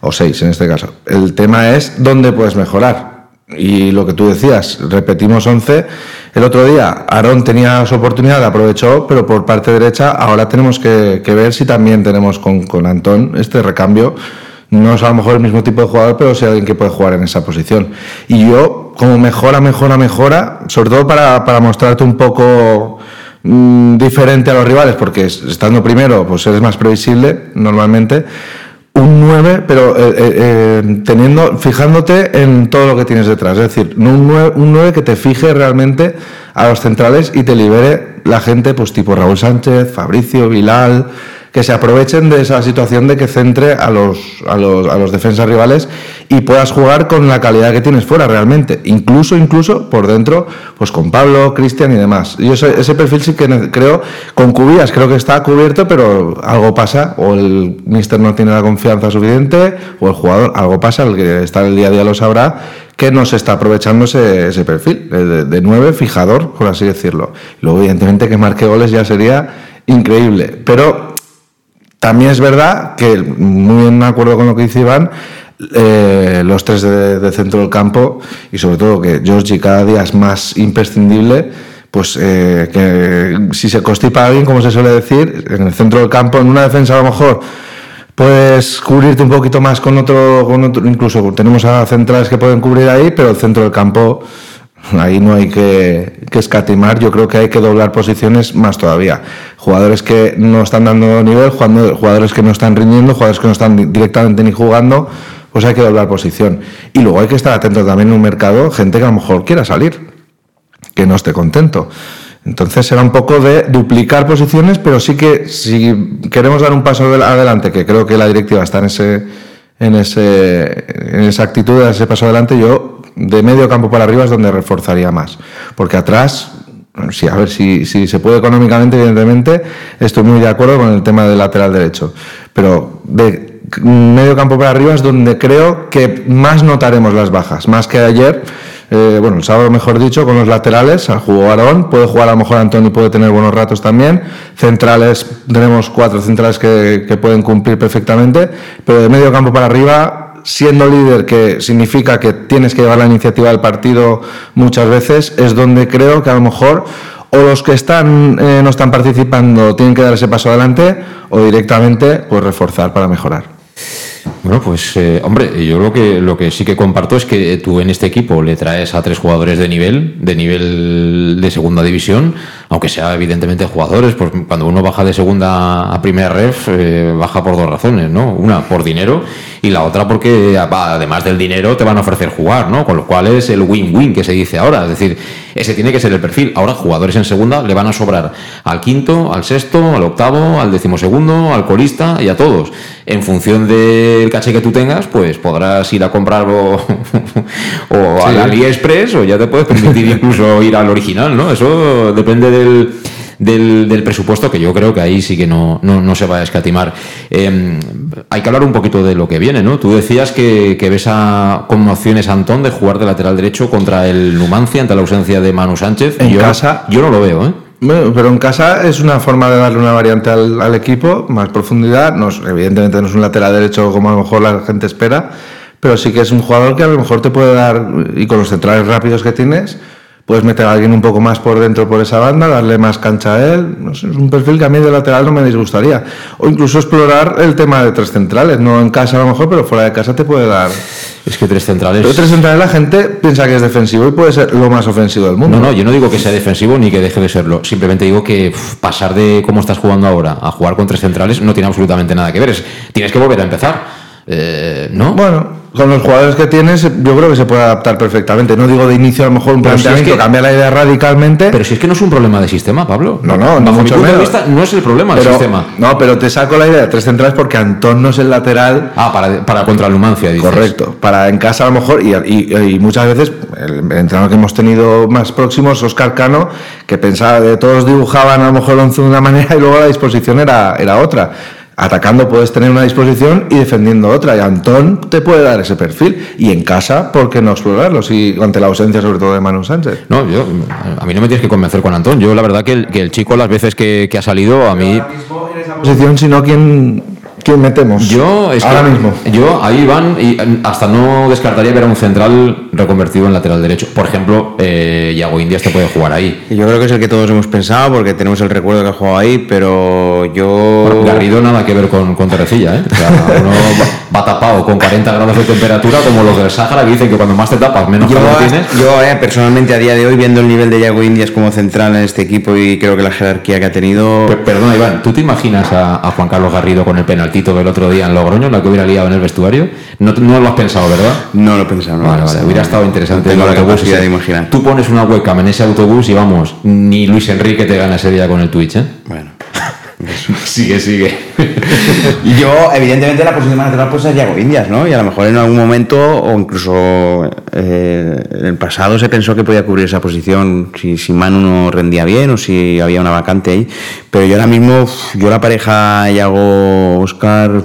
O seis en este caso. El tema es dónde puedes mejorar. Y lo que tú decías, repetimos 11. El otro día Aarón tenía su oportunidad, aprovechó, pero por parte derecha ahora tenemos que, ver si también tenemos con, con, Antón este recambio. No es a lo mejor el mismo tipo de jugador, pero si alguien que puede jugar en esa posición. Y yo, como mejora, mejora, mejora, sobre todo para, para mostrarte un poco mm, diferente a los rivales, porque estando primero, pues eres más previsible normalmente un 9, pero eh, eh, eh, teniendo, fijándote en todo lo que tienes detrás. Es decir, un 9, un 9 que te fije realmente a los centrales y te libere la gente, pues tipo Raúl Sánchez, Fabricio, Vilal, que se aprovechen de esa situación de que centre a los, a los, a los defensas rivales y puedas jugar con la calidad que tienes fuera realmente, incluso, incluso por dentro, pues con Pablo, Cristian y demás. Yo ese, ese perfil sí que creo, con Cubías creo que está cubierto, pero algo pasa, o el míster no tiene la confianza suficiente, o el jugador, algo pasa, el que está en el día a día lo sabrá, que no se está aprovechando ese, ese perfil de, de, nueve fijador, por así decirlo. Luego, evidentemente, que marque goles ya sería increíble, pero también es verdad que, muy en acuerdo con lo que dice Iván, eh, los tres de, centro del campo y sobre todo que Georgie cada día es más imprescindible, pues eh, que si se constipa alguien, como se suele decir, en el centro del campo, en una defensa a lo mejor puedes cubrirte un poquito más con otro, con otro incluso tenemos a centrales que pueden cubrir ahí, pero el centro del campo Ahí no hay que, escatimar, yo creo que hay que doblar posiciones más todavía. Jugadores que no están dando nivel, jugadores que no están rindiendo, jugadores que no están directamente ni jugando, pues hay que doblar posición. Y luego hay que estar atento también en un mercado, gente que a lo mejor quiera salir, que no esté contento. Entonces será un poco de duplicar posiciones, pero sí que si queremos dar un paso adelante, que creo que la directiva está en ese en, ese, en esa actitud, en ese paso adelante, yo de medio campo para arriba es donde reforzaría más. Porque atrás, sí, a ver si, si se puede económicamente, evidentemente, estoy muy de acuerdo con el tema del lateral derecho. Pero de medio campo para arriba es donde creo que más notaremos las bajas, más que ayer. Eh, bueno, el sábado mejor dicho, con los laterales, jugó Aarón, puede jugar a lo mejor Antonio, puede tener buenos ratos también. Centrales, tenemos cuatro centrales que, pueden cumplir perfectamente, pero de medio campo para arriba, siendo líder, que significa que tienes que llevar la iniciativa del partido muchas veces, es donde creo que a lo mejor o los que están eh, no están participando tienen que dar ese paso adelante o directamente pues reforzar para mejorar. Bueno, pues eh, hombre, yo lo que, lo que sí que comparto es que tú en este equipo le traes a tres jugadores de nivel, de nivel de segunda división, aunque sea evidentemente jugadores, pues cuando uno baja de segunda a primera ref, eh, baja por dos razones, ¿no? Una, por dinero, y la otra porque además del dinero te van a ofrecer jugar, ¿no? Con lo cual es el win-win que se dice ahora, es decir, ese tiene que ser el perfil. Ahora, jugadores en segunda le van a sobrar al quinto, al sexto, al octavo, al decimosegundo, al colista y a todos. En función del caché que tú tengas, pues podrás ir a comprarlo o al AliExpress o ya te puedes permitir incluso ir al original, ¿no? Eso depende del del, presupuesto, que yo creo que ahí sí que no, no, se va a escatimar. Em, hay que hablar un poquito de lo que viene, ¿no? Tú decías que, ves a, como opciones Antón de jugar de lateral derecho contra el Numancia ante la ausencia de Manu Sánchez. En casa. Yo no lo veo, ¿eh? Pero en casa es una forma de darle una variante al, equipo, más profundidad. No, evidentemente no es un lateral derecho como a lo mejor la gente espera, pero sí que es un jugador que a lo mejor te puede dar, y con los centrales rápidos que tienes, puedes meter a alguien un poco más por dentro por esa banda, darle más cancha a él. No sé, es un perfil que a mí de lateral no me disgustaría. O incluso explorar el tema de tres centrales, no en casa a lo mejor, pero fuera de casa te puede dar. Es que tres centrales. Pero tres centrales la gente piensa que es defensivo y puede ser lo más ofensivo del mundo. No, no, yo no digo que sea defensivo ni que deje de serlo. Simplemente digo que pasar de cómo estás jugando ahora a jugar con tres centrales no tiene absolutamente nada que ver. Es, tienes que volver a empezar. Eh, ¿No? Bueno, con los jugadores que tienes, yo creo que se puede adaptar perfectamente. No digo de inicio a lo mejor un planteamiento, cambia la idea radicalmente. Pero si es que no es un problema de sistema, Pablo. No, no, no mucho no es el problema del sistema. No, pero te saco la idea de tres centrales porque Antón no es el lateral. Ah, para, para contra Numancia, dices. Correcto. Para en casa a lo mejor, y, y, muchas veces, el entrenador que hemos tenido más próximos, Oscar Cano, que pensaba de todos dibujaban a lo mejor de una manera y luego la disposición era, era otra atacando puedes tener una disposición y defendiendo otra. Y Antón te puede dar ese perfil. Y en casa, ¿por qué no explorarlo? Si, ante la ausencia, sobre todo, de Manu Sánchez. No, yo, a mí no me tienes que convencer con Antón. Yo, la verdad, que el, que el chico, las veces que, que ha salido, a mí. posición, sino quien ¿Quién metemos? Yo, ahora mismo. Yo ahí van y hasta no descartaría ver a un central reconvertido en lateral derecho. Por ejemplo, eh, Iago Indias te puede jugar ahí. Yo creo que es el que todos hemos pensado porque tenemos el recuerdo que ha jugado ahí, pero yo. Garrido nada que ver con, con Terrecilla, ¿eh? O sea, uno va, tapado con 40 grados de temperatura, como los del Sáhara que dicen que cuando más te tapas, menos calor tienes. Yo, eh, personalmente, a día de hoy, viendo el nivel de Iago Indias como central en este equipo y creo que la jerarquía que ha tenido. perdona, Iván, ¿tú te imaginas a, a Juan Carlos Garrido con el penal Tito del otro día en Logroño, la que hubiera liado en el vestuario. No, no lo has pensado, ¿verdad? No lo he pensado, no. Vale, vale, hubiera estado interesante. Tengo la capacidad de imaginar. Tú pones una webcam en ese autobús y vamos, ni Luis Enrique te gana ese día con el Twitch, ¿eh? Bueno. sigue, sigue. y yo, evidentemente, la posición más natural pues es Yago Indias, ¿no? Y a lo mejor en algún momento, o incluso eh, en el pasado, se pensó que podía cubrir esa posición si, si Manu no rendía bien o si había una vacante ahí. Pero yo ahora mismo, yo la pareja Yago Oscar.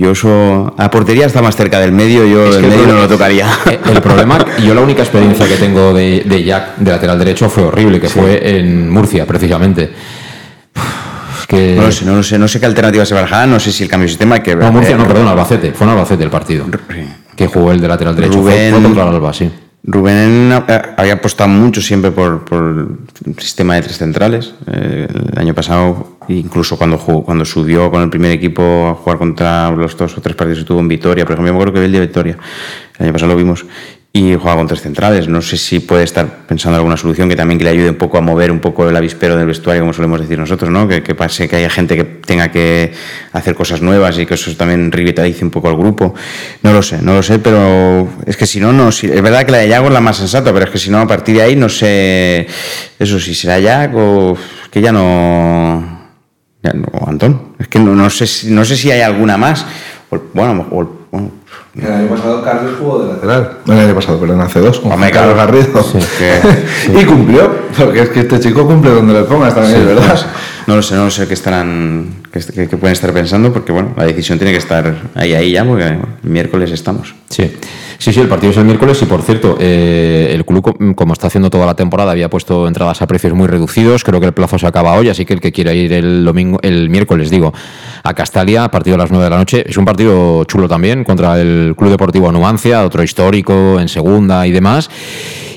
Yo eso, a portería está más cerca del medio, yo el medio no lo tocaría. El problema, yo la única experiencia que tengo de, de Jack de lateral derecho fue horrible, que fue en Murcia, precisamente. No lo sé, no sé, no sé qué alternativa se barajará, no sé si el cambio de sistema que No, Murcia, no, perdón, Albacete, fue en Albacete el partido. Que jugó el de lateral derecho, Rubén, fue, contra el Alba, sí. Rubén había apostado mucho siempre por, por el sistema de tres centrales. Eh, el año pasado, incluso cuando jugó, cuando subió con el primer equipo a jugar contra los dos o tres partidos que tuvo en Vitoria, por ejemplo, yo me acuerdo que vi el de Victoria, el año pasado lo vimos, y juega con tres centrales. No sé si puede estar pensando en alguna solución que también que le ayude un poco a mover un poco el avispero del vestuario, como solemos decir nosotros, ¿no? Que, pase que haya gente que tenga que hacer cosas nuevas y que eso también revitalice un poco al grupo. No lo sé, no lo sé, pero es que si no, no. Si, es verdad que la de Yago es la más sensata, pero es que si no, a partir de ahí no sé. Eso si será Yago que ya no. Ya no, Antón. Es que no, no, sé, no sé si hay alguna más. bueno, bueno el año pasado Carlos jugó de lateral. el año pasado, perdón, hace dos, con Carlos Garrido. y cumplió, porque es que este chico cumple donde le pongas también, es verdad. No lo sé, no lo sé qué estarán, que, pueden estar pensando, porque bueno, la decisión tiene que estar ahí, ahí ya, porque miércoles estamos. Sí. Sí, sí, el partido es el miércoles y por cierto, eh, el club, como está haciendo toda la temporada, había puesto entradas a precios muy reducidos. Creo que el plazo se acaba hoy, así que el que quiera ir el domingo, el miércoles, digo, a Castalia, partido a las 9 de la noche, es un partido chulo también contra el Club Deportivo Nuancia, otro histórico en segunda y demás.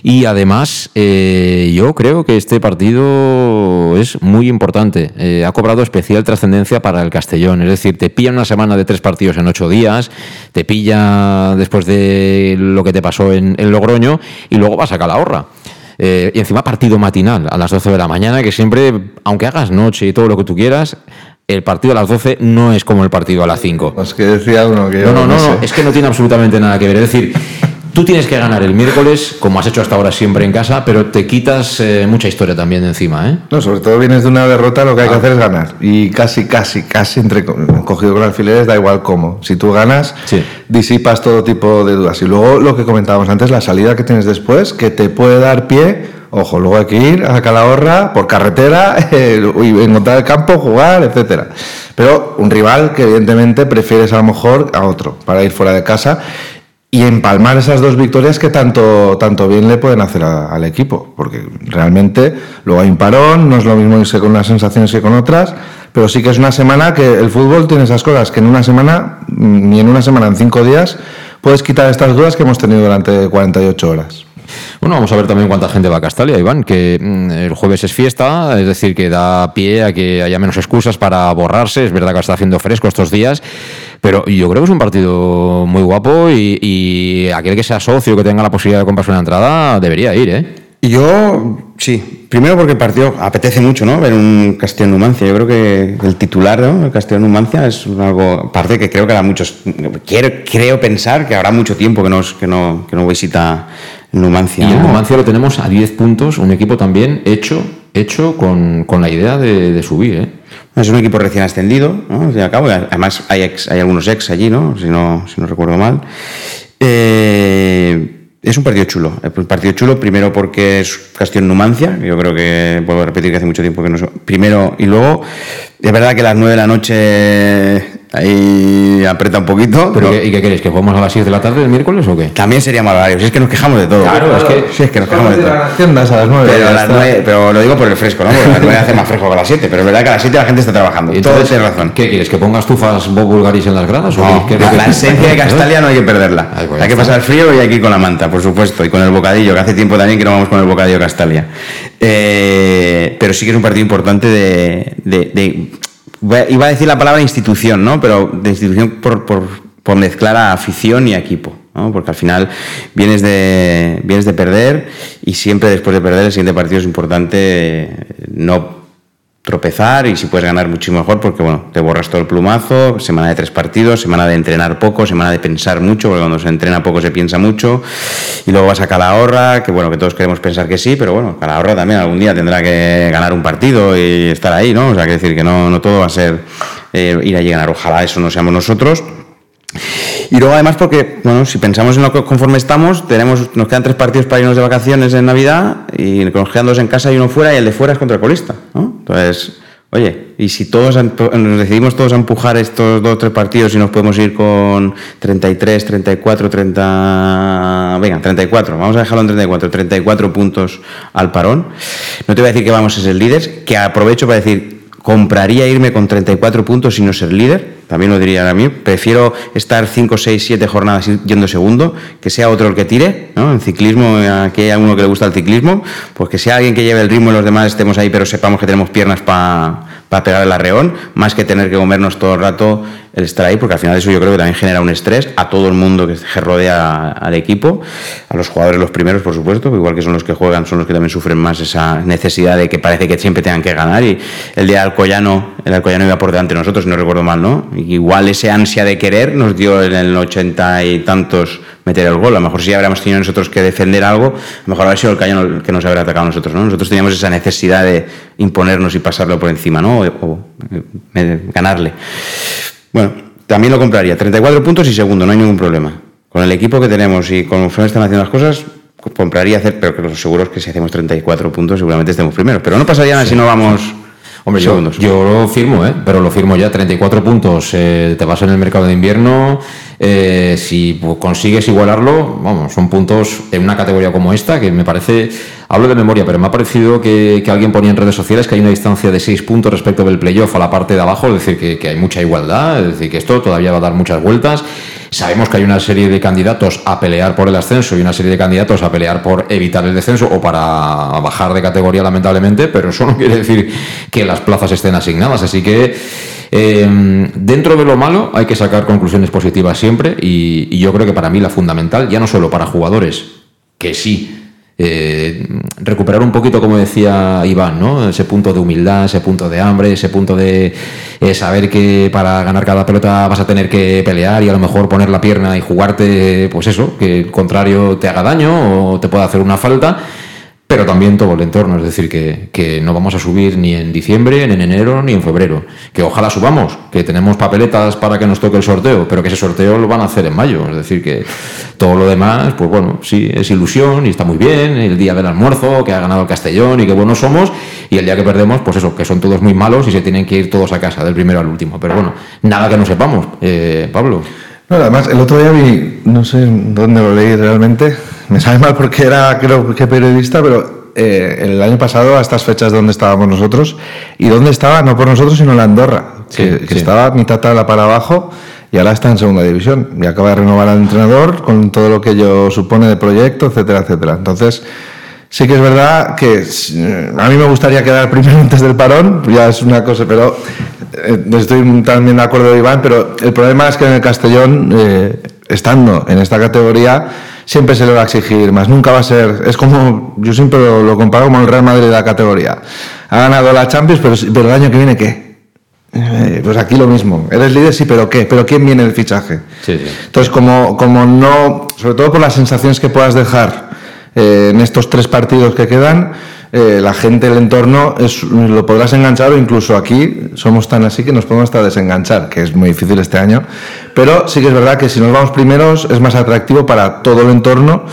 Y además, eh, yo creo que este partido es muy importante. Eh, ha cobrado especial trascendencia para el Castellón. Es decir, te pilla una semana de tres partidos en ocho días, te pilla después de lo que te pasó en, Logroño y luego vas a Calahorra. Eh, y encima partido matinal a las 12 de la mañana, que siempre, aunque hagas noche y todo lo que tú quieras, el partido a las 12 no es como el partido a las 5. Pues que decía uno que no, no, no, no, es que no tiene absolutamente nada que ver. Es decir, Tú tienes que ganar el miércoles, como has hecho hasta ahora siempre en casa, pero te quitas eh, mucha historia también encima, ¿eh? No, sobre todo vienes de una derrota, lo que hay que ah. hacer es ganar. Y casi, casi, casi entre cogido con alfileres, da igual cómo. Si tú ganas, disipas todo tipo de dudas. Y luego lo que comentábamos antes, la salida que tienes después, que te puede dar pie. Ojo, luego hay que ir a Calahorra por carretera, y encontrar el campo, jugar, etcétera. Pero un rival que evidentemente prefieres a lo mejor a otro para ir fuera de casa y empalmar esas dos victorias que tanto, tanto bien le pueden hacer al equipo, porque realmente luego hay un parón, no es lo mismo irse con unas sensaciones que con otras, pero sí que es una semana que el fútbol tiene esas cosas que en una semana, ni en una semana, en cinco días, puedes quitar estas dudas que hemos tenido durante 48 horas. Bueno, vamos a ver también cuánta gente va a Castalia, Iván, que mm, el jueves es fiesta, es decir, que da pie a que haya menos excusas para borrarse. Es verdad que está haciendo fresco estos días, pero yo creo que es un partido muy guapo y, aquel que sea socio, que tenga la posibilidad de comprarse una entrada, debería ir, ¿eh? Yo, sí. Primero porque el partido apetece mucho, ¿no? Ver un Castillo Numancia. Yo creo que el titular, ¿no? El Castillo Numancia es algo. Aparte que creo que habrá muchos. Quiero, creo pensar que habrá mucho tiempo que, nos, que, no, que no visita Numancia. Y el Numancia lo tenemos a 10 puntos, un equipo también hecho, hecho con, la idea de, subir. ¿eh? Es un equipo recién ascendido, ¿no? además hay, hay algunos ex allí, ¿no? Si no, si no recuerdo mal. Eh, es un partido chulo, es un partido chulo primero porque es Castillo Numancia, yo creo que puedo repetir que hace mucho tiempo que no primero y luego es verdad que a las 9 de la noche Ahí aprieta un poquito. ¿Y qué queréis? ¿Que jugamos a las 6 de la tarde el miércoles o qué? También sería mal horario. Si es que nos quejamos de todo. Claro, es que, sí, es que nos quejamos de todo. Las a las 9. Pero, a las 9, pero lo digo por el fresco, ¿no? Porque a las 9 hace más fresco que a las 7. Pero es verdad que a las 7 la gente está trabajando. Y todo tiene razón. ¿Qué quieres? ¿Que pongas tufas Bob Bulgaris en las gradas? No, la esencia de Castalia no hay que perderla. hay que pasar el frío y hay que ir con la manta, por supuesto. Y con el bocadillo, que hace tiempo también que no vamos con el bocadillo Castalia. Eh, pero sí que es un partido importante de, de iba a decir la palabra institución, ¿no? Pero de institución por, por, mezclar a afición y equipo. ¿no? Porque al final vienes de, vienes de perder y siempre después de perder el siguiente partido es importante no tropezar y si puedes ganar mucho mejor porque bueno, te borras todo el plumazo, semana de tres partidos, semana de entrenar poco, semana de pensar mucho, porque cuando se entrena poco se piensa mucho y luego vas a Calahorra, que bueno, que todos queremos pensar que sí, pero bueno, Calahorra también algún día tendrá que ganar un partido y estar ahí, ¿no? O sea, que decir que no, no todo va a ser eh, ir a ganar, ojalá eso no seamos nosotros. Y luego además porque, bueno, si pensamos en lo que conforme estamos, tenemos, nos quedan tres partidos para irnos de vacaciones en Navidad y nos quedan dos en casa y uno fuera y el de fuera es contra el colista, ¿no? Entonces, oye, y si todos nos decidimos todos a empujar estos dos o tres partidos y nos podemos ir con 33, 34, 30, venga, 34, vamos a dejarlo en 34, 34 puntos al parón. No te voy a decir que vamos a ser líderes, que aprovecho para decir, compraría irme con 34 puntos y no ser líder, también lo diría a mí. Prefiero estar 5, 6, 7 jornadas yendo segundo, que sea otro el que tire, ¿no? En ciclismo, aquí hay alguno que le gusta el ciclismo, pues que sea alguien que lleve el ritmo y los demás estemos ahí, pero sepamos que tenemos piernas para pegar el arreón, más que tener que comernos todo el rato el estar ahí, porque al final eso yo creo que también genera un estrés a todo el mundo que rodea al equipo, a los jugadores los primeros, por supuesto, igual que son los que juegan, son los que también sufren más esa necesidad de que parece que siempre tengan que ganar. Y el día del Alcoyano, el Alcoyano iba por delante de nosotros, si no recuerdo mal, ¿no? igual ese ansia de querer nos dio en el ochenta y tantos meter el gol. A lo mejor si habríamos tenido nosotros que defender algo, a lo mejor habría sido el el que nos habría atacado nosotros, ¿no? Nosotros teníamos esa necesidad de imponernos y pasarlo por encima, ¿no? O, eh, ganarle. Bueno, también lo compraría. 34 puntos y segundo, no hay ningún problema. Con el equipo que tenemos y con conforme están haciendo las cosas, compraría hacer, pero que lo seguro es que si hacemos 34 puntos seguramente estemos primeros. Pero no pasaría nada si no vamos Hombre, yo, yo, lo firmo, ¿eh? pero lo firmo ya. 34 puntos, eh, te vas en el mercado de invierno. Eh, si consigues igualarlo, vamos, son puntos en una categoría como esta que me parece. Hablo de memoria, pero me ha parecido que, alguien ponía en redes sociales que hay una distancia de 6 puntos respecto del playoff a la parte de abajo, es decir, que, que hay mucha igualdad, es decir, que esto todavía va a dar muchas vueltas. Sabemos que hay una serie de candidatos a pelear por el ascenso y una serie de candidatos a pelear por evitar el descenso o para bajar de categoría, lamentablemente, pero eso no quiere decir que las plazas estén asignadas. Así que eh, dentro de lo malo hay que sacar conclusiones positivas siempre y yo creo que para mí la fundamental, ya no solo para jugadores, que sí, eh, recuperar un poquito, como decía Iván, ¿no? ese punto de humildad, ese punto de hambre, ese punto de eh, saber que para ganar cada pelota vas a tener que pelear y a lo mejor poner la pierna y jugarte, pues eso, que el contrario te haga daño o te pueda hacer una falta pero también todo el entorno, es decir, que, no vamos a subir ni en diciembre, ni en enero, ni en febrero. Que ojalá subamos, que tenemos papeletas para que nos toque el sorteo, pero que ese sorteo lo van a hacer en mayo. Es decir, que todo lo demás, pues bueno, sí, es ilusión y está muy bien, el día del almuerzo, que ha ganado el Castellón y que buenos somos, y el día que perdemos, pues eso, que son todos muy malos y se tienen que ir todos a casa, del primero al último. Pero bueno, nada que no sepamos, eh, Pablo. No, además, el otro día vi, no sé dónde lo leí realmente, me sabe mal porque era, creo que periodista, pero eh, el año pasado a estas fechas donde estábamos nosotros y dónde estaba, no por nosotros, sino la Andorra, que, estaba mitad tabla para abajo y ahora está en segunda división. Y acaba de renovar al entrenador con todo lo que ello supone de proyecto, etcétera, etcétera. Entonces, sí que es verdad que eh, a mí me gustaría quedar primero antes del parón, ya es una cosa, pero eh, estoy también de acuerdo con Iván, pero el problema es que en el Castellón, estando en esta categoría, siempre se le va a exigir más. Nunca va a ser. Es como. Yo siempre lo, comparo como el Real Madrid de la categoría. Ha ganado la Champions, pero, pero el año que viene, ¿qué? Eh, pues aquí lo mismo. Eres líder, sí, pero ¿qué? ¿Pero quién viene el fichaje? Entonces, como, como no. Sobre todo por las sensaciones que puedas dejar eh, en estos tres partidos que quedan eh, la gente, el entorno, es, lo podrás enganchar o incluso aquí somos tan así que nos podemos hasta desenganchar, que es muy difícil este año. Pero sí que es verdad que si nos vamos primeros es más atractivo para todo el entorno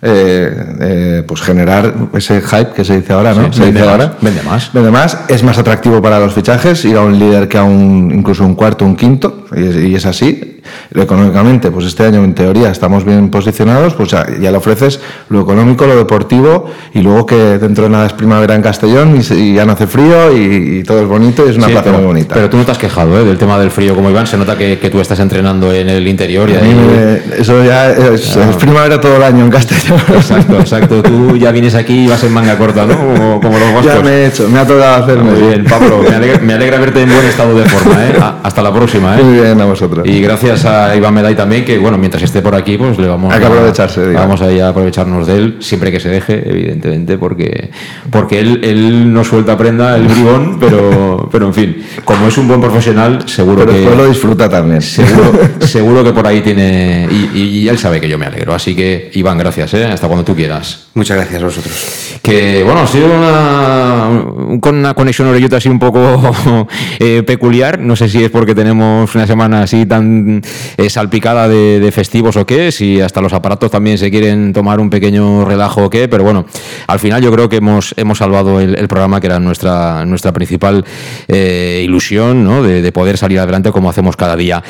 eh, eh, pues generar ese hype que se dice ahora, ¿no? se vende dice ahora. Vende más. Vende más. Es más atractivo para los fichajes ir a un líder que a un incluso un cuarto, un quinto, y es, así. Económicamente, pues este año en teoría estamos bien posicionados, pues ya, le ofreces lo económico, lo deportivo, y luego que dentro de nada es primavera en Castellón y, ya no hace frío y, todo es bonito y es una plaza muy bonita. Pero tú no te has quejado ¿eh? del tema del frío como Iván, se nota que, tú estás entrenando en el interior y ahí... eso ya es primavera todo el año en Castellón. Exacto, exacto. Tú ya vienes aquí y vas en manga corta, ¿no? Como, los Ya me he hecho, me ha tocado hacerme. Muy bien, Pablo. Me alegra, verte en buen estado de forma, ¿eh? Hasta la próxima, ¿eh? Muy bien, a vosotros. Y gracias a Iván Meday también, que bueno, mientras esté por aquí, pues le vamos Hay que aprovecharse, Vamos a, a aprovecharnos de él, siempre que se deje, evidentemente, porque, porque él, él no suelta prenda el bribón, pero, pero en fin, como es un buen profesional, seguro pero que. Después lo disfruta también. Seguro, seguro que por ahí tiene. Y, y, él sabe que yo me alegro. Así que, Iván, gracias, ¿eh? Hasta cuando tú quieras. Muchas gracias a vosotros. Que bueno, ha sido una, con una conexión orelluta así un poco eh, peculiar. No sé si es porque tenemos una semana así tan eh, salpicada de, festivos o qué, si hasta los aparatos también se quieren tomar un pequeño relajo o qué, pero bueno, al final yo creo que hemos, hemos salvado el, programa que era nuestra, nuestra principal eh, ilusión, ¿no? De, poder salir adelante como hacemos cada día.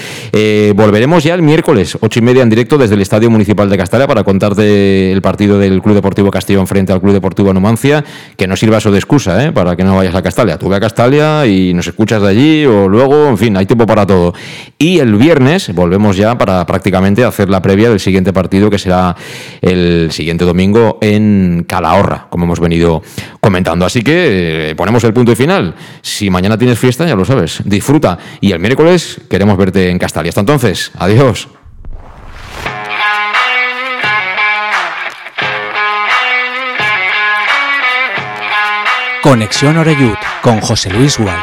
volveremos ya el miércoles, ocho y media en directo desde el Estadio Municipal de Castalia para contarte el partido del Club Deportivo Castellón frente al Club Deportivo Numancia, que no sirva eso de excusa, ¿eh? para que no vayas a Castalia. Tú ve a Castalia y nos escuchas de allí o luego, en fin, hay tiempo para todo. Y el volvemos ya para prácticamente hacer la previa del siguiente partido, que será el siguiente domingo en Calahorra, como hemos venido comentando. Así que eh, ponemos el punto y final. Si mañana tienes fiesta, ya lo sabes, disfruta. Y el miércoles queremos verte en Castalia. Hasta entonces, adiós. Conexión Oreyud con José Luis Gual.